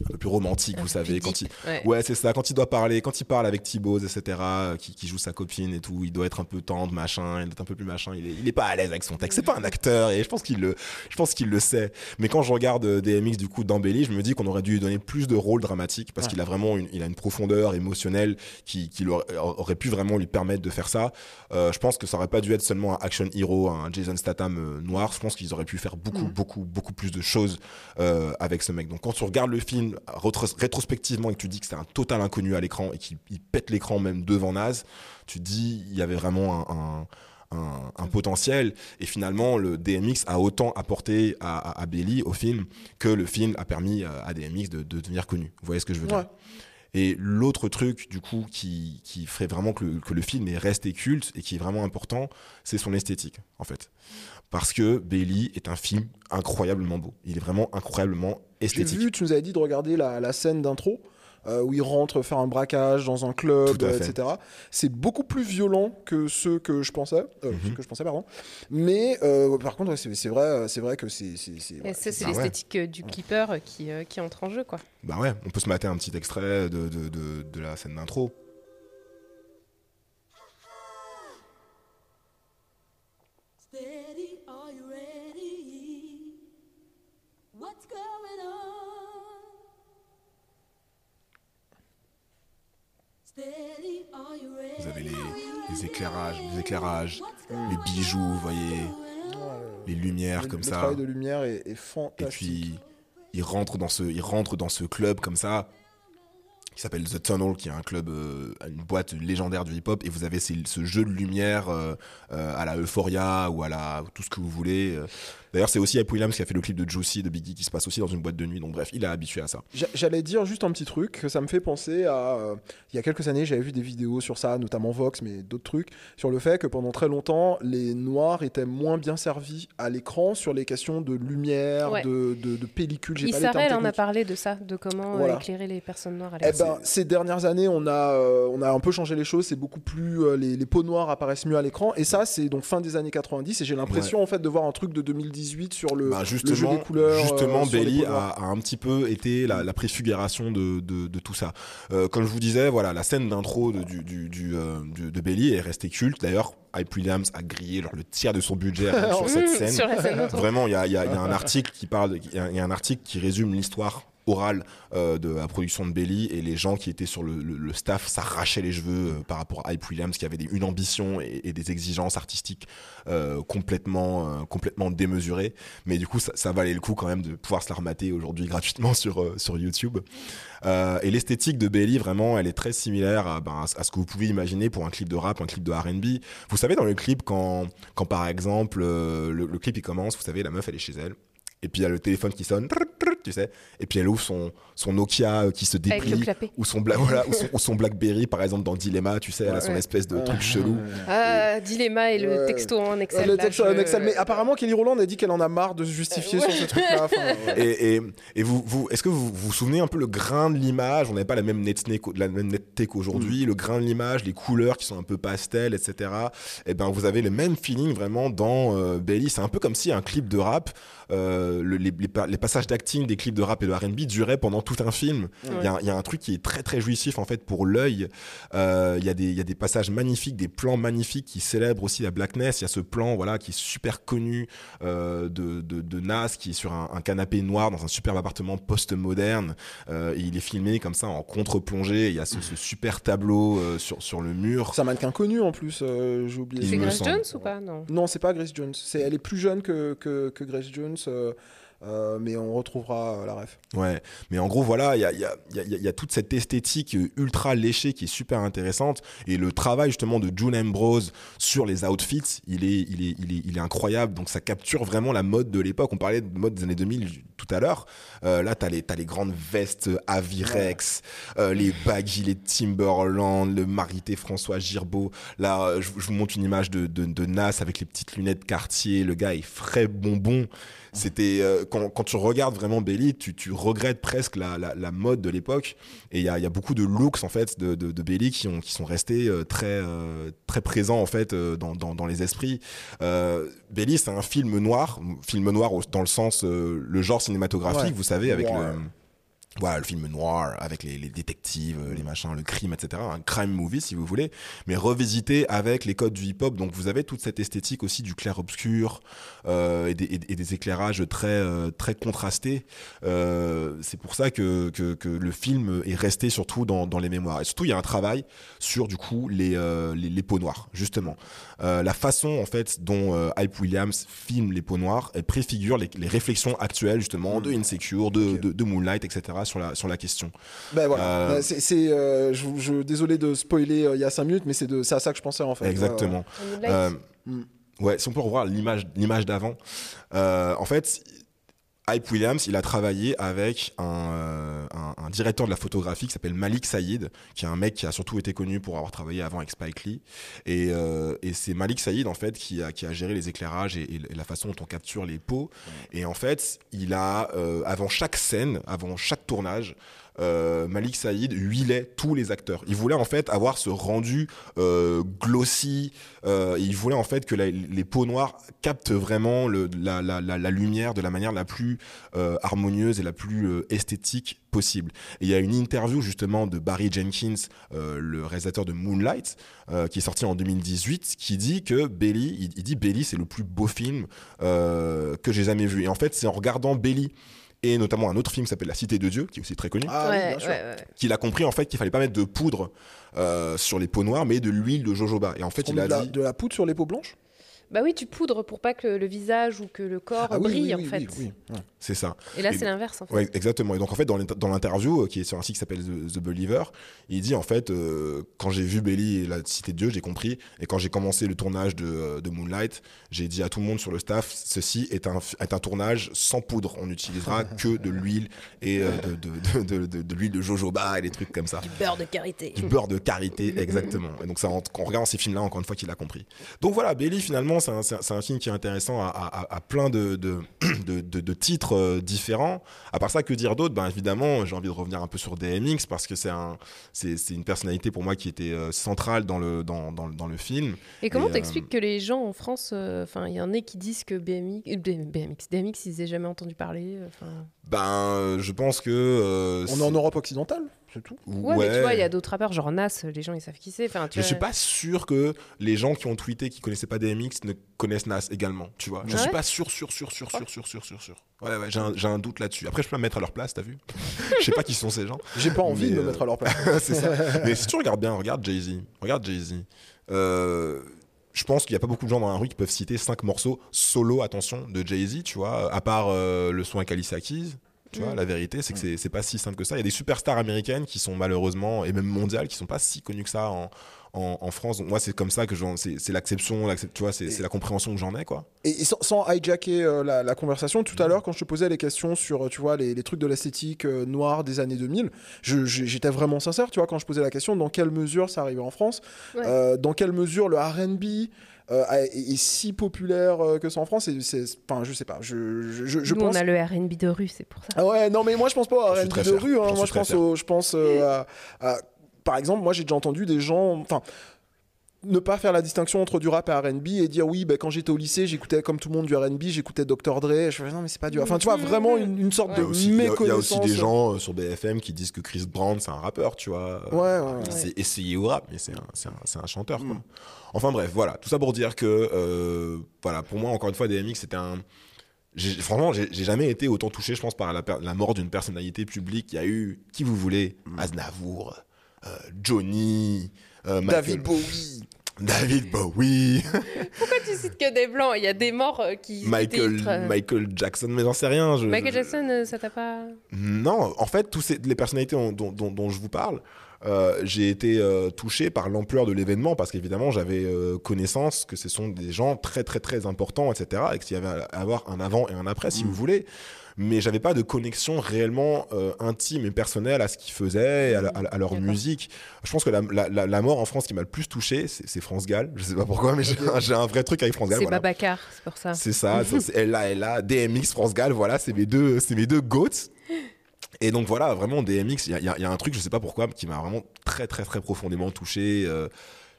euh, un peu plus romantique, Un vous savez, quand deep, il, ouais. Ouais, c'est ça. Quand il doit parler, quand il parle avec Thibaut, etc., euh, qui, qui joue sa copine et tout, il doit être un peu tendre, machin, il doit être un peu plus machin. Il est, il est pas à l'aise avec son texte. C'est pas un acteur et je pense qu'il le, je pense qu'il le sait. Mais quand je regarde euh, DMX du coup d'embellie, je me dis qu'on aurait dû lui donner plus de rôles dramatiques parce qu'il a vraiment une, il a une profondeur émotionnelle qui, qui leur- aurait pu vraiment lui permettre de faire ça. Euh, je pense que ça aurait pas dû être seulement un action hero, un Jason Statham euh, noir. Je pense qu'ils auraient pu faire beaucoup, beaucoup, beaucoup plus de choses euh, avec ce mec. Donc quand tu regardes le film rétrospectivement et que tu dis que c'est un total inconnu à l'écran et qu'il il pète l'écran même devant Naz, tu dis il y avait vraiment un, un, un- un potentiel et finalement le DMX a autant apporté à, à, à Belly au film que le film a permis à DMX de, de devenir connu. Vous voyez ce que je veux dire Ouais. Et l'autre truc, du coup, qui, qui ferait vraiment que le, que le film est resté culte et qui est vraiment important, c'est son esthétique, en fait. Parce que Bailey est un film incroyablement beau. Il est vraiment incroyablement J'ai esthétique. vu, tu nous avais dit de regarder la, la scène d'intro. euh, où il rentre faire un braquage dans un club, euh, etc. C'est beaucoup plus violent que ceux que je pensais, euh, Mhm. que je pensais, pardon. Mais euh, par contre, ouais, c'est vrai, c'est vrai que c'est ouais, ça, c'est Ah ouais. l'esthétique du clipper qui, euh, qui entre en jeu, quoi. Bah ouais, on peut se mater un petit extrait de, de, de, de la scène d'intro. Vous avez les, les éclairages, les éclairages, les bijoux, vous voyez, les lumières le, comme le ça. travail de lumière est, est Et fantastique. puis, il rentre dans ce, il rentre dans ce club comme ça, qui s'appelle The Tunnel, qui est un club, euh, une boîte légendaire du hip-hop. Et vous avez ces- ce jeu de lumière euh, euh, à la Euphoria ou à la tout ce que vous voulez. D'ailleurs, c'est aussi Hype Williams qui a fait le clip de Juicy de Biggie qui se passe aussi dans une boîte de nuit. Donc bref, il est habitué à ça. J'a- J'allais dire juste un petit truc que ça me fait penser à. euh, il y a quelques années, j'avais vu des vidéos sur ça, notamment Vox, mais d'autres trucs, sur le fait que pendant très longtemps, les noirs étaient moins bien servis à l'écran sur les questions de lumière, Ouais. de, de, de pellicule. Termes en a parlé de ça, de comment euh, Voilà. éclairer les personnes noires à Eh l'écran. ben, ces dernières années, on a, euh, on a un peu changé les choses. C'est beaucoup plus. euh, les, les peaux noires apparaissent mieux à l'écran. Et ça, c'est donc fin des années 90. Et j'ai l'impression, en fait, de voir un truc de 2018 sur le, Bah, le jeu justement, des couleurs. euh, justement peaux noires. a, a un petit peu été la, la préfiguration de, de, de tout ça. Euh, comme je vous disais, voilà, la scène d'intro de, du, du, du, euh, du- de Belly est restée culte. D'ailleurs, Hype Williams a grillé genre, le tiers de son budget que (laughs) sur cette scène. sur. Vraiment, il y a, il y a- il y a un article qui parle, il y a- il y a un article qui résume l'histoire orale euh, de la production de Belly et les gens qui étaient sur le, staff s'arrachaient les cheveux euh, par rapport à Hype Williams qui avait une ambition et, des exigences artistiques euh, complètement euh, complètement démesurées. Mais du coup ça, valait le coup quand même de pouvoir se la remater aujourd'hui (laughs) gratuitement sur sur YouTube. Et l'esthétique de Belly vraiment elle est très similaire à, ben, à ce- que vous pouvez imaginer pour un clip de rap un clip de R&B vous savez dans le clip quand quand par exemple le, le clip il commence vous savez la meuf elle est chez elle et puis il y a le téléphone qui sonne tu sais et puis elle ouvre son son Nokia euh, qui se Avec le déplie clapet. ou son, Bla- (laughs) voilà, ou, son, ou son Blackberry par exemple dans Dilemma tu sais elle a son Ouais. espèce de Ouais. truc chelou Ah, dilemma et le Ouais. texto en Excel. le là, texte en je- Excel. Mais apparemment, Kelly Rowland a dit qu'elle en a marre de se justifier sur ce truc-là. Enfin, (laughs) et, et, et vous, vous est-ce que vous vous souvenez un peu le grain de l'image? On n'avait pas la même netteté qu'au- la même netteté qu'aujourd'hui le grain de l'image les couleurs qui sont un peu pastel etc et ben vous avez le même feeling vraiment dans euh, Belly c'est un peu comme si un clip de rap euh, le- les, les pa- les passages d'acting des clips de rap et de R&B duraient pendant tout un film. Il y, a, il y a un truc qui est très très jouissif en fait pour l'œil. Euh, il y a des il y a des passages magnifiques des plans magnifiques qui célèbrent aussi la blackness. Il y a ce plan voilà qui est super connu euh, de, de, de Nas qui est sur un, un canapé noir dans un superbe appartement post-moderne. Euh, et il est filmé comme ça en contre-plongée. Il y a ce, ce super tableau euh, sur, sur le mur. C'est un mannequin connu en plus, euh, j'ai oublié. C'est Grace. Jones ou pas? Non. Non, c'est pas Grace Jones. C'est, elle est plus jeune que, que, que Grace Jones, euh, euh, mais on retrouvera euh, la ref. Ouais, mais en gros, voilà, il y a, il y, a, il y a- il y a toute cette esthétique ultra léchée qui est super intéressante. Et le travail justement de June Ambrose sur les outfits, il est, il est, il est, il est incroyable. Donc ça capture vraiment la mode de l'époque. On parlait de mode des années 2000 tout à l'heure. Euh, là, t'as les, t'as les grandes vestes Avirex, euh, les baggy, les Timberland, le marité François Girbeau. Là, je, je vous montre une image de, de, de Nas avec les petites lunettes Cartier. Le gars est frais bonbon. C'était euh, quand, quand tu regardes vraiment Belly, tu, tu regrettes presque la, la, la mode de l'époque. Et il y a, il y a beaucoup de looks en fait de, de, de Belly qui, ont, qui sont restés euh, très, euh, très présents en fait dans, dans, dans les esprits. Belly, c'est un film noir, film noir dans le sens le genre cinématographique, Ouais. vous savez, avec le voilà, le film noir avec les, les détectives, euh, les machins, le crime, etc. Un crime movie, si vous voulez, mais revisité avec les codes du hip-hop. Donc vous avez toute cette esthétique aussi du clair-obscur euh, et, des, et- et des éclairages très, euh, très contrastés. Euh, c'est pour ça que, que, que le film est resté surtout dans, dans les mémoires. Et surtout, il y a un travail sur, du coup, les, euh, les, les peaux noires, justement. La façon, en fait, dont Hype Williams filme les peaux noires, elle préfigure les, les réflexions actuelles, justement, de Insecure, de, de, de Moonlight, etc., sur la, sur la question. Ben voilà. Euh, Ben, c'est, c'est, euh, je, je- désolé de spoiler euh, il y a 5 minutes, mais c'est, de, c'est à ça que je pensais en fait. Exactement. Euh, Mm. ouais, si on peut revoir l'image, l'image d'avant. Euh, en fait, Hype Williams, il a travaillé avec un, euh, un, un directeur de la photographie qui s'appelle Malik Saïd, qui est un mec qui a surtout été connu pour avoir travaillé avant avec Spike Lee. Et, euh, et c'est Malik Saïd, en fait, qui a, qui a géré les éclairages et, et la façon dont on capture les peaux. Et en fait, il a, euh, avant chaque scène, avant chaque tournage, Malik Saïd huilait tous les acteurs. Il voulait en fait avoir ce rendu euh, glossy. euh, il voulait en fait que les peaux noires captent vraiment la, lumière de la manière la plus euh, harmonieuse et la plus euh, esthétique possible. Il y a une interview justement de Barry Jenkins, euh, le réalisateur de Moonlight, euh, qui est sorti en 2018, qui dit que Belly, il, dit Belly c'est le plus beau film euh, que j'ai jamais vu. Et en fait c'est en regardant Belly et notamment un autre film qui s'appelle La Cité de Dieu, qui est aussi très connu, Ah oui, Ouais, bien sûr. ouais, ouais. qu'il a compris en fait qu'il fallait pas mettre de poudre euh, sur les peaux noires, mais de l'huile de jojoba. Et en fait, On il a de la, dit. de la poudre sur les peaux blanches? Bah oui, tu poudres pour pas que le visage ou que le corps Ah oui, brille oui, en oui, fait. oui, oui, ouais. C'est ça. Et là, c'est l'inverse en fait. Ouais, exactement. Et donc en fait, dans l'inter- dans l'interview euh, qui est sur un site qui s'appelle The, The Believer, il dit en fait, euh, quand j'ai vu Belly et la Cité de Dieu, j'ai compris. Et quand j'ai commencé le tournage de, euh, de Moonlight, j'ai dit à tout le monde sur le staff, ceci est un, est un tournage sans poudre. On n'utilisera (laughs) que de l'huile et euh, de, de, de, de, l'huile de jojoba et des trucs comme ça. Beurre de karité. Du beurre de karité, (laughs) exactement. Et donc, ça, en, en regardant ces films-là, encore une fois, qu'il a compris. Donc voilà, Belly, finalement, c'est un, un- film qui est intéressant à, à- à- plein de, de, (clears throat) de, de- de titres euh, différents. À part ça, que dire d'autre? Ben évidemment, j'ai envie de revenir un peu sur DMX parce que c'est un, c'est c'est une personnalité pour moi qui était euh, centrale dans le, dans, dans, dans le film. Et comment Et, t'expliques que les gens en France, euh, enfin, il y en a qui disent que BMX, euh, BMX, DMX, ils aient jamais entendu parler. euh, Ben, euh, je pense que. euh, On est en Europe occidentale, c'est tout. ouais, mais tu vois, il y a d'autres rappeurs, genre Nas, les gens ils savent qui c'est. Enfin, tu Je vois, suis pas sûr que les gens qui ont tweeté qui connaissaient pas DMX ne connaissent Nas également, tu vois. Je Ah suis ouais pas sûr, sûr, sûr, sûr, sûr, sûr, sûr, sûr, sûr. Ouais, ouais, j'ai un, j'ai un doute là-dessus. Après, je peux me mettre à leur place, t'as vu Je sais pas qui sont ces gens. (laughs) J'ai pas envie Mais, de me euh, mettre à leur place. (laughs) c'est ça. (laughs) Mais si tu regardes bien, regarde Jay-Z. Regarde Jay-Z. Euh, je pense qu'il n'y a pas beaucoup de gens dans la rue qui peuvent citer cinq morceaux solo, attention, de Jay-Z, tu vois, à part euh, le son avec Alicia Keys. Tu vois, Mm. la vérité, c'est que c'est- c'est pas si simple que ça. Il y a des superstars américaines qui sont malheureusement, et même mondiales, qui sont pas si connues que ça en, en, en France. Donc moi, c'est comme ça que j'en- c'est c'est l'acception, l'accep- tu vois, c'est c'est la compréhension que j'en ai, quoi. Et, et sans, sans hijacker euh, la, la conversation, tout à l'heure, quand je te posais les questions sur, euh, tu vois, les, les trucs de l'esthétique euh, noire des années 2000, je- je- j'étais vraiment sincère, tu vois, quand je posais la question, dans quelle mesure ça arrivait en France, Ouais. euh, dans quelle mesure le R&B est, est si populaire euh, que ça en France, c'est, enfin, je sais pas, je, je, je- je Nous, pense... on a le RB de rue, c'est pour ça. Ah ouais, non mais moi je pense pas suis R&B de rue, hein. Moi je pense, au- je pense euh, à, à- par exemple, moi j'ai déjà entendu des gens, enfin ne pas faire la distinction entre du rap et R&B et dire oui, ben, quand j'étais au lycée, j'écoutais comme tout le monde du R&B, j'écoutais Dr Dre. Je fais non mais c'est pas du. Enfin tu vois vraiment une, une sorte de aussi, il y a- il y a méconnaissance. aussi des gens euh, sur BFM qui disent que Chris Brown c'est un rappeur, tu vois. Ouais, ouais, ouais. C'est essayé au rap, mais c'est un, c'est un, c'est un chanteur. Quoi. Enfin bref, voilà. Tout ça pour dire que, euh, voilà, pour moi, encore une fois, DMX, c'était un. j'ai- Franchement, j'ai j'ai jamais été autant touché, je pense, par la, per- la mort d'une personnalité publique. Il y a eu, qui vous voulez, Aznavour, euh, Johnny, euh, David Bowie. David Bowie, (laughs) Pourquoi tu cites que des blancs? Il y a des morts euh, qui. Michael, euh, Michael Jackson, mais j'en sais rien. je- Michael je- Jackson, ça t'a pas. Non, en fait, tous ces, les personnalités dont, dont- dont- dont je vous parle, euh, j'ai été euh, touché par l'ampleur de l'événement parce qu'évidemment, j'avais euh, connaissance que ce sont des gens très, très, très importants, etc. Et qu'il y avait à avoir un avant et un après, si vous voulez. Mais j'avais pas de connexion réellement euh, intime et personnelle à ce qu'ils faisaient, à, leur musique. Je pense que la, la- la- mort en France qui m'a le plus touché, c'est France Gall. Je sais pas pourquoi, mais j'ai un- vrai truc avec France Gall. C'est voilà. Babacar, c'est pour ça. C'est ça, elle là, elle là, DMX, France Gall, voilà, c'est mes deux, c'est mes deux goats. Et donc voilà, vraiment DMX, il y a, y a- y a un truc, je sais pas pourquoi, qui m'a vraiment très très très profondément touché. euh,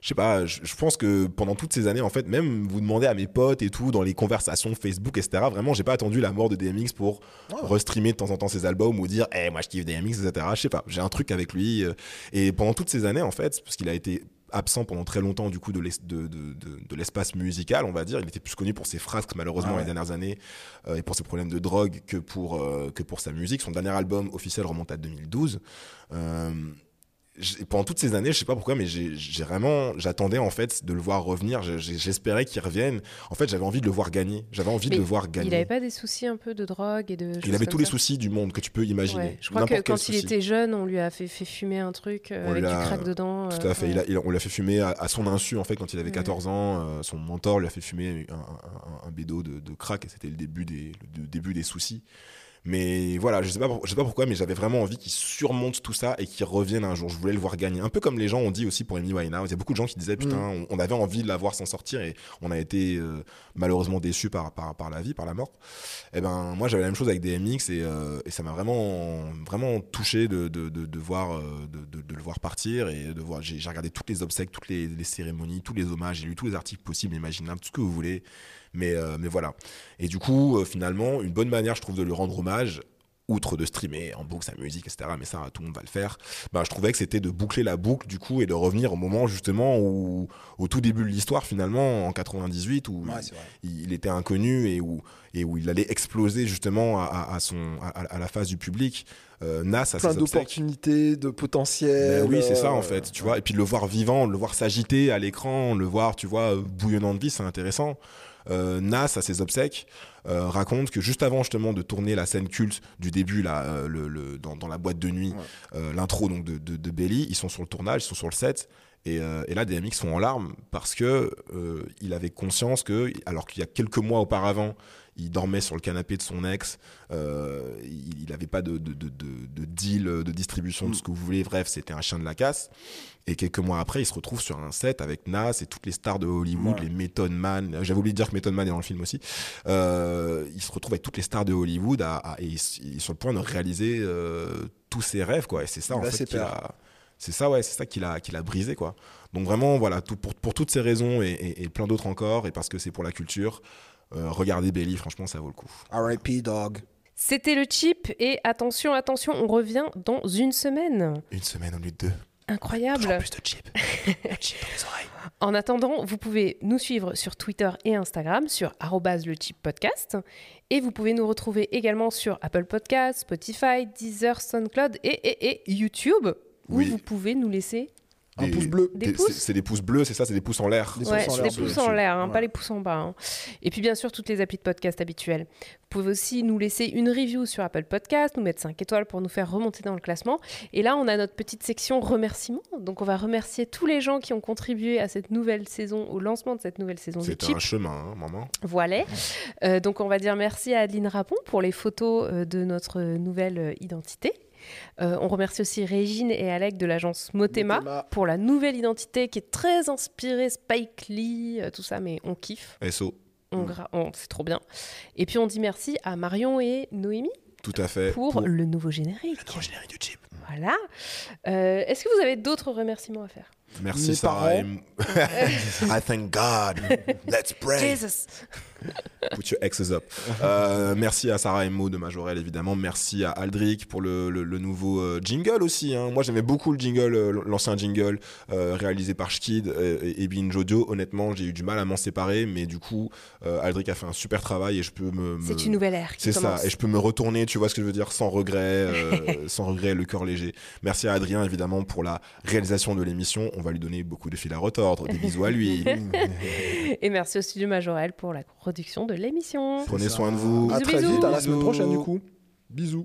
je sais pas, je, pense que pendant toutes ces années, en fait, même vous demandez à mes potes et tout, dans les conversations Facebook, etc., vraiment, j'ai pas attendu la mort de DMX pour restreamer de temps en temps ses albums ou dire, eh, moi je kiffe DMX, etc. Je sais pas, j'ai un truc avec lui. euh, et pendant toutes ces années, en fait, parce qu'il a été absent pendant très longtemps du coup de l'es- de- de- de- de l'espace musical on va dire il était plus connu pour ses frasques malheureusement Ah ouais. les dernières années euh, et pour ses problèmes de drogue que pour euh, que pour sa musique son dernier album officiel remonte à 2012 Euh, j'ai- pendant toutes ces années, je sais pas pourquoi, mais j'ai vraiment, j'attendais en fait de le voir revenir. J'espérais qu'il revienne. En fait, j'avais envie de le voir gagner. J'avais envie Mais de le voir gagner. Il avait pas des soucis un peu de drogue et de. Il avait tous les soucis du monde que tu peux imaginer. Ouais, Je crois que quand il était jeune, on lui a fait, fait fumer un truc euh, avec lui du crack dedans. Tout euh, à fait. ouais. Il a- il on l'a fait fumer à, à son insu, en fait, quand il avait Ouais. 14 ans. euh, son mentor lui a fait fumer un, un- un- un bédo de, de crack et c'était le début des, le début des soucis. Mais voilà, je sais pas, je sais pas pourquoi, mais j'avais vraiment envie qu'il surmonte tout ça et qu'il revienne un jour. Je voulais le voir gagner. Un peu comme les gens ont dit aussi pour Amy Winehouse. Il y a beaucoup de gens qui disaient putain, on, on avait envie de la voir s'en sortir et on a été euh, malheureusement déçus par, par, par la vie, par la mort. Et ben moi j'avais la même chose avec DMX et, euh, et ça m'a vraiment vraiment touché de, de, de, de voir euh, de, le voir partir et de voir. J'ai j'ai regardé toutes les obsèques, toutes les, les cérémonies, tous les hommages. J'ai lu tous les articles possibles, imaginables, tout ce que vous voulez. Mais, euh, mais voilà. Et du coup, euh, finalement, une bonne manière, je trouve, de lui rendre hommage, outre de streamer en boucle sa musique, etc., mais ça, tout le monde va le faire, ben, je trouvais que c'était de boucler la boucle, du coup, et de revenir au moment, justement, où, au tout début de l'histoire, finalement, en 98, où Ouais, il, il était inconnu et où, et où il allait exploser, justement, à, à- à son, à, à la face du public. Euh, Nas, à Plein d'opportunités, de potentiel. Ben oui, c'est ça en euh, fait, tu vois. Et puis de le voir vivant, le voir s'agiter à l'écran, le voir, tu vois, bouillonnant de vie, c'est intéressant. Euh, Nas, à ses obsèques, euh, raconte que juste avant justement de tourner la scène culte du début là, euh, le, le- dans, dans la boîte de nuit, l'intro donc de, de, de Belly, ils sont sur le tournage, ils sont sur le set. Et, euh, et là, DMX sont en larmes parce que euh, il avait conscience que, alors qu'il y a quelques mois auparavant, il dormait sur le canapé de son ex, euh, il n'avait pas de, de, de, de- de deal de distribution de ce que vous voulez, bref, c'était un chien de la casse. Et quelques mois après, il se retrouve sur un set avec Nas et toutes les stars de Hollywood, Ouais. les Method Man. J'avais oublié de dire que Method Man est dans le film aussi. Euh, il se retrouve avec toutes les stars de Hollywood à, à- et il, est sur le point de réaliser tous ses rêves, quoi. Et c'est ça, Il en fait, peurs. a. C'est ça, ouais, c'est ça qu'il a, qu'il a brisé, quoi. Donc vraiment, voilà, tout, pour, pour toutes ces raisons et, et- et plein d'autres encore, et parce que c'est pour la culture, euh, regardez Belly, franchement, ça vaut le coup. R.I.P. Dog. C'était le chip et attention, attention, on revient dans une semaine. Une semaine au lieu de deux. Incroyable. Toujours plus de chips. Le chip dans les oreilles. (laughs) En attendant, vous pouvez nous suivre sur Twitter et Instagram sur le chip podcast. Et vous pouvez nous retrouver également sur Apple Podcasts, Spotify, Deezer, SoundCloud et, et, et YouTube, où Oui. vous pouvez nous laisser Un pouce bleu. Des des- pouces c'est- C'est des pouces bleus, c'est ça, c'est des pouces en l'air. Des Ouais, pouces en c'est des pouces en l'air, hein, Ouais. pas les pouces en bas. hein. Et puis bien sûr, toutes les applis de podcast habituelles. Vous pouvez aussi nous laisser une review sur Apple Podcast, nous mettre 5 étoiles pour nous faire remonter dans le classement. Et là, on a notre petite section remerciements. Donc on va remercier tous les gens qui ont contribué à cette nouvelle saison, au lancement de cette nouvelle saison Chip. un chemin, hein, maman. Voilà. Euh, donc on va dire merci à Adeline Rapon pour les photos euh, de notre nouvelle euh, identité. Euh, on remercie aussi Régine et Alec de l'agence Motema, Motema. pour la nouvelle identité qui est très inspirée Spike Lee, euh, tout ça, mais on kiffe. SO, On gra- on- c'est trop bien. Et puis on dit merci à Marion et Noémie tout à fait. pour, le nouveau générique. le générique du chip. Voilà. Euh, Est-ce que vous avez d'autres remerciements à faire? Merci Mes Sarah. (laughs) I thank God. Let's pray. (laughs) Jesus Put your exes up. Euh, merci à Sarah et Mo de Majorel, évidemment. Merci à Aldric pour le, le- le nouveau euh, jingle aussi. hein. Moi, j'aimais beaucoup le jingle, euh, l'ancien jingle euh, réalisé par Schkid et, et Binge Audio. Honnêtement, j'ai eu du mal à m'en séparer, mais du coup, euh, Aldric a fait un super travail et je peux me. me- C'est une nouvelle ère C'est ça, et je peux me retourner, tu vois ce que je veux dire, sans regret, (laughs) sans regret, le cœur léger. Merci à Adrien, évidemment, pour la réalisation de l'émission. On va lui donner beaucoup de fil à retordre. Des bisous à lui. (laughs) Et merci au studio Majorel pour la production de l'émission. Prenez soin de vous. À très vite, à la semaine prochaine du coup. Bisous.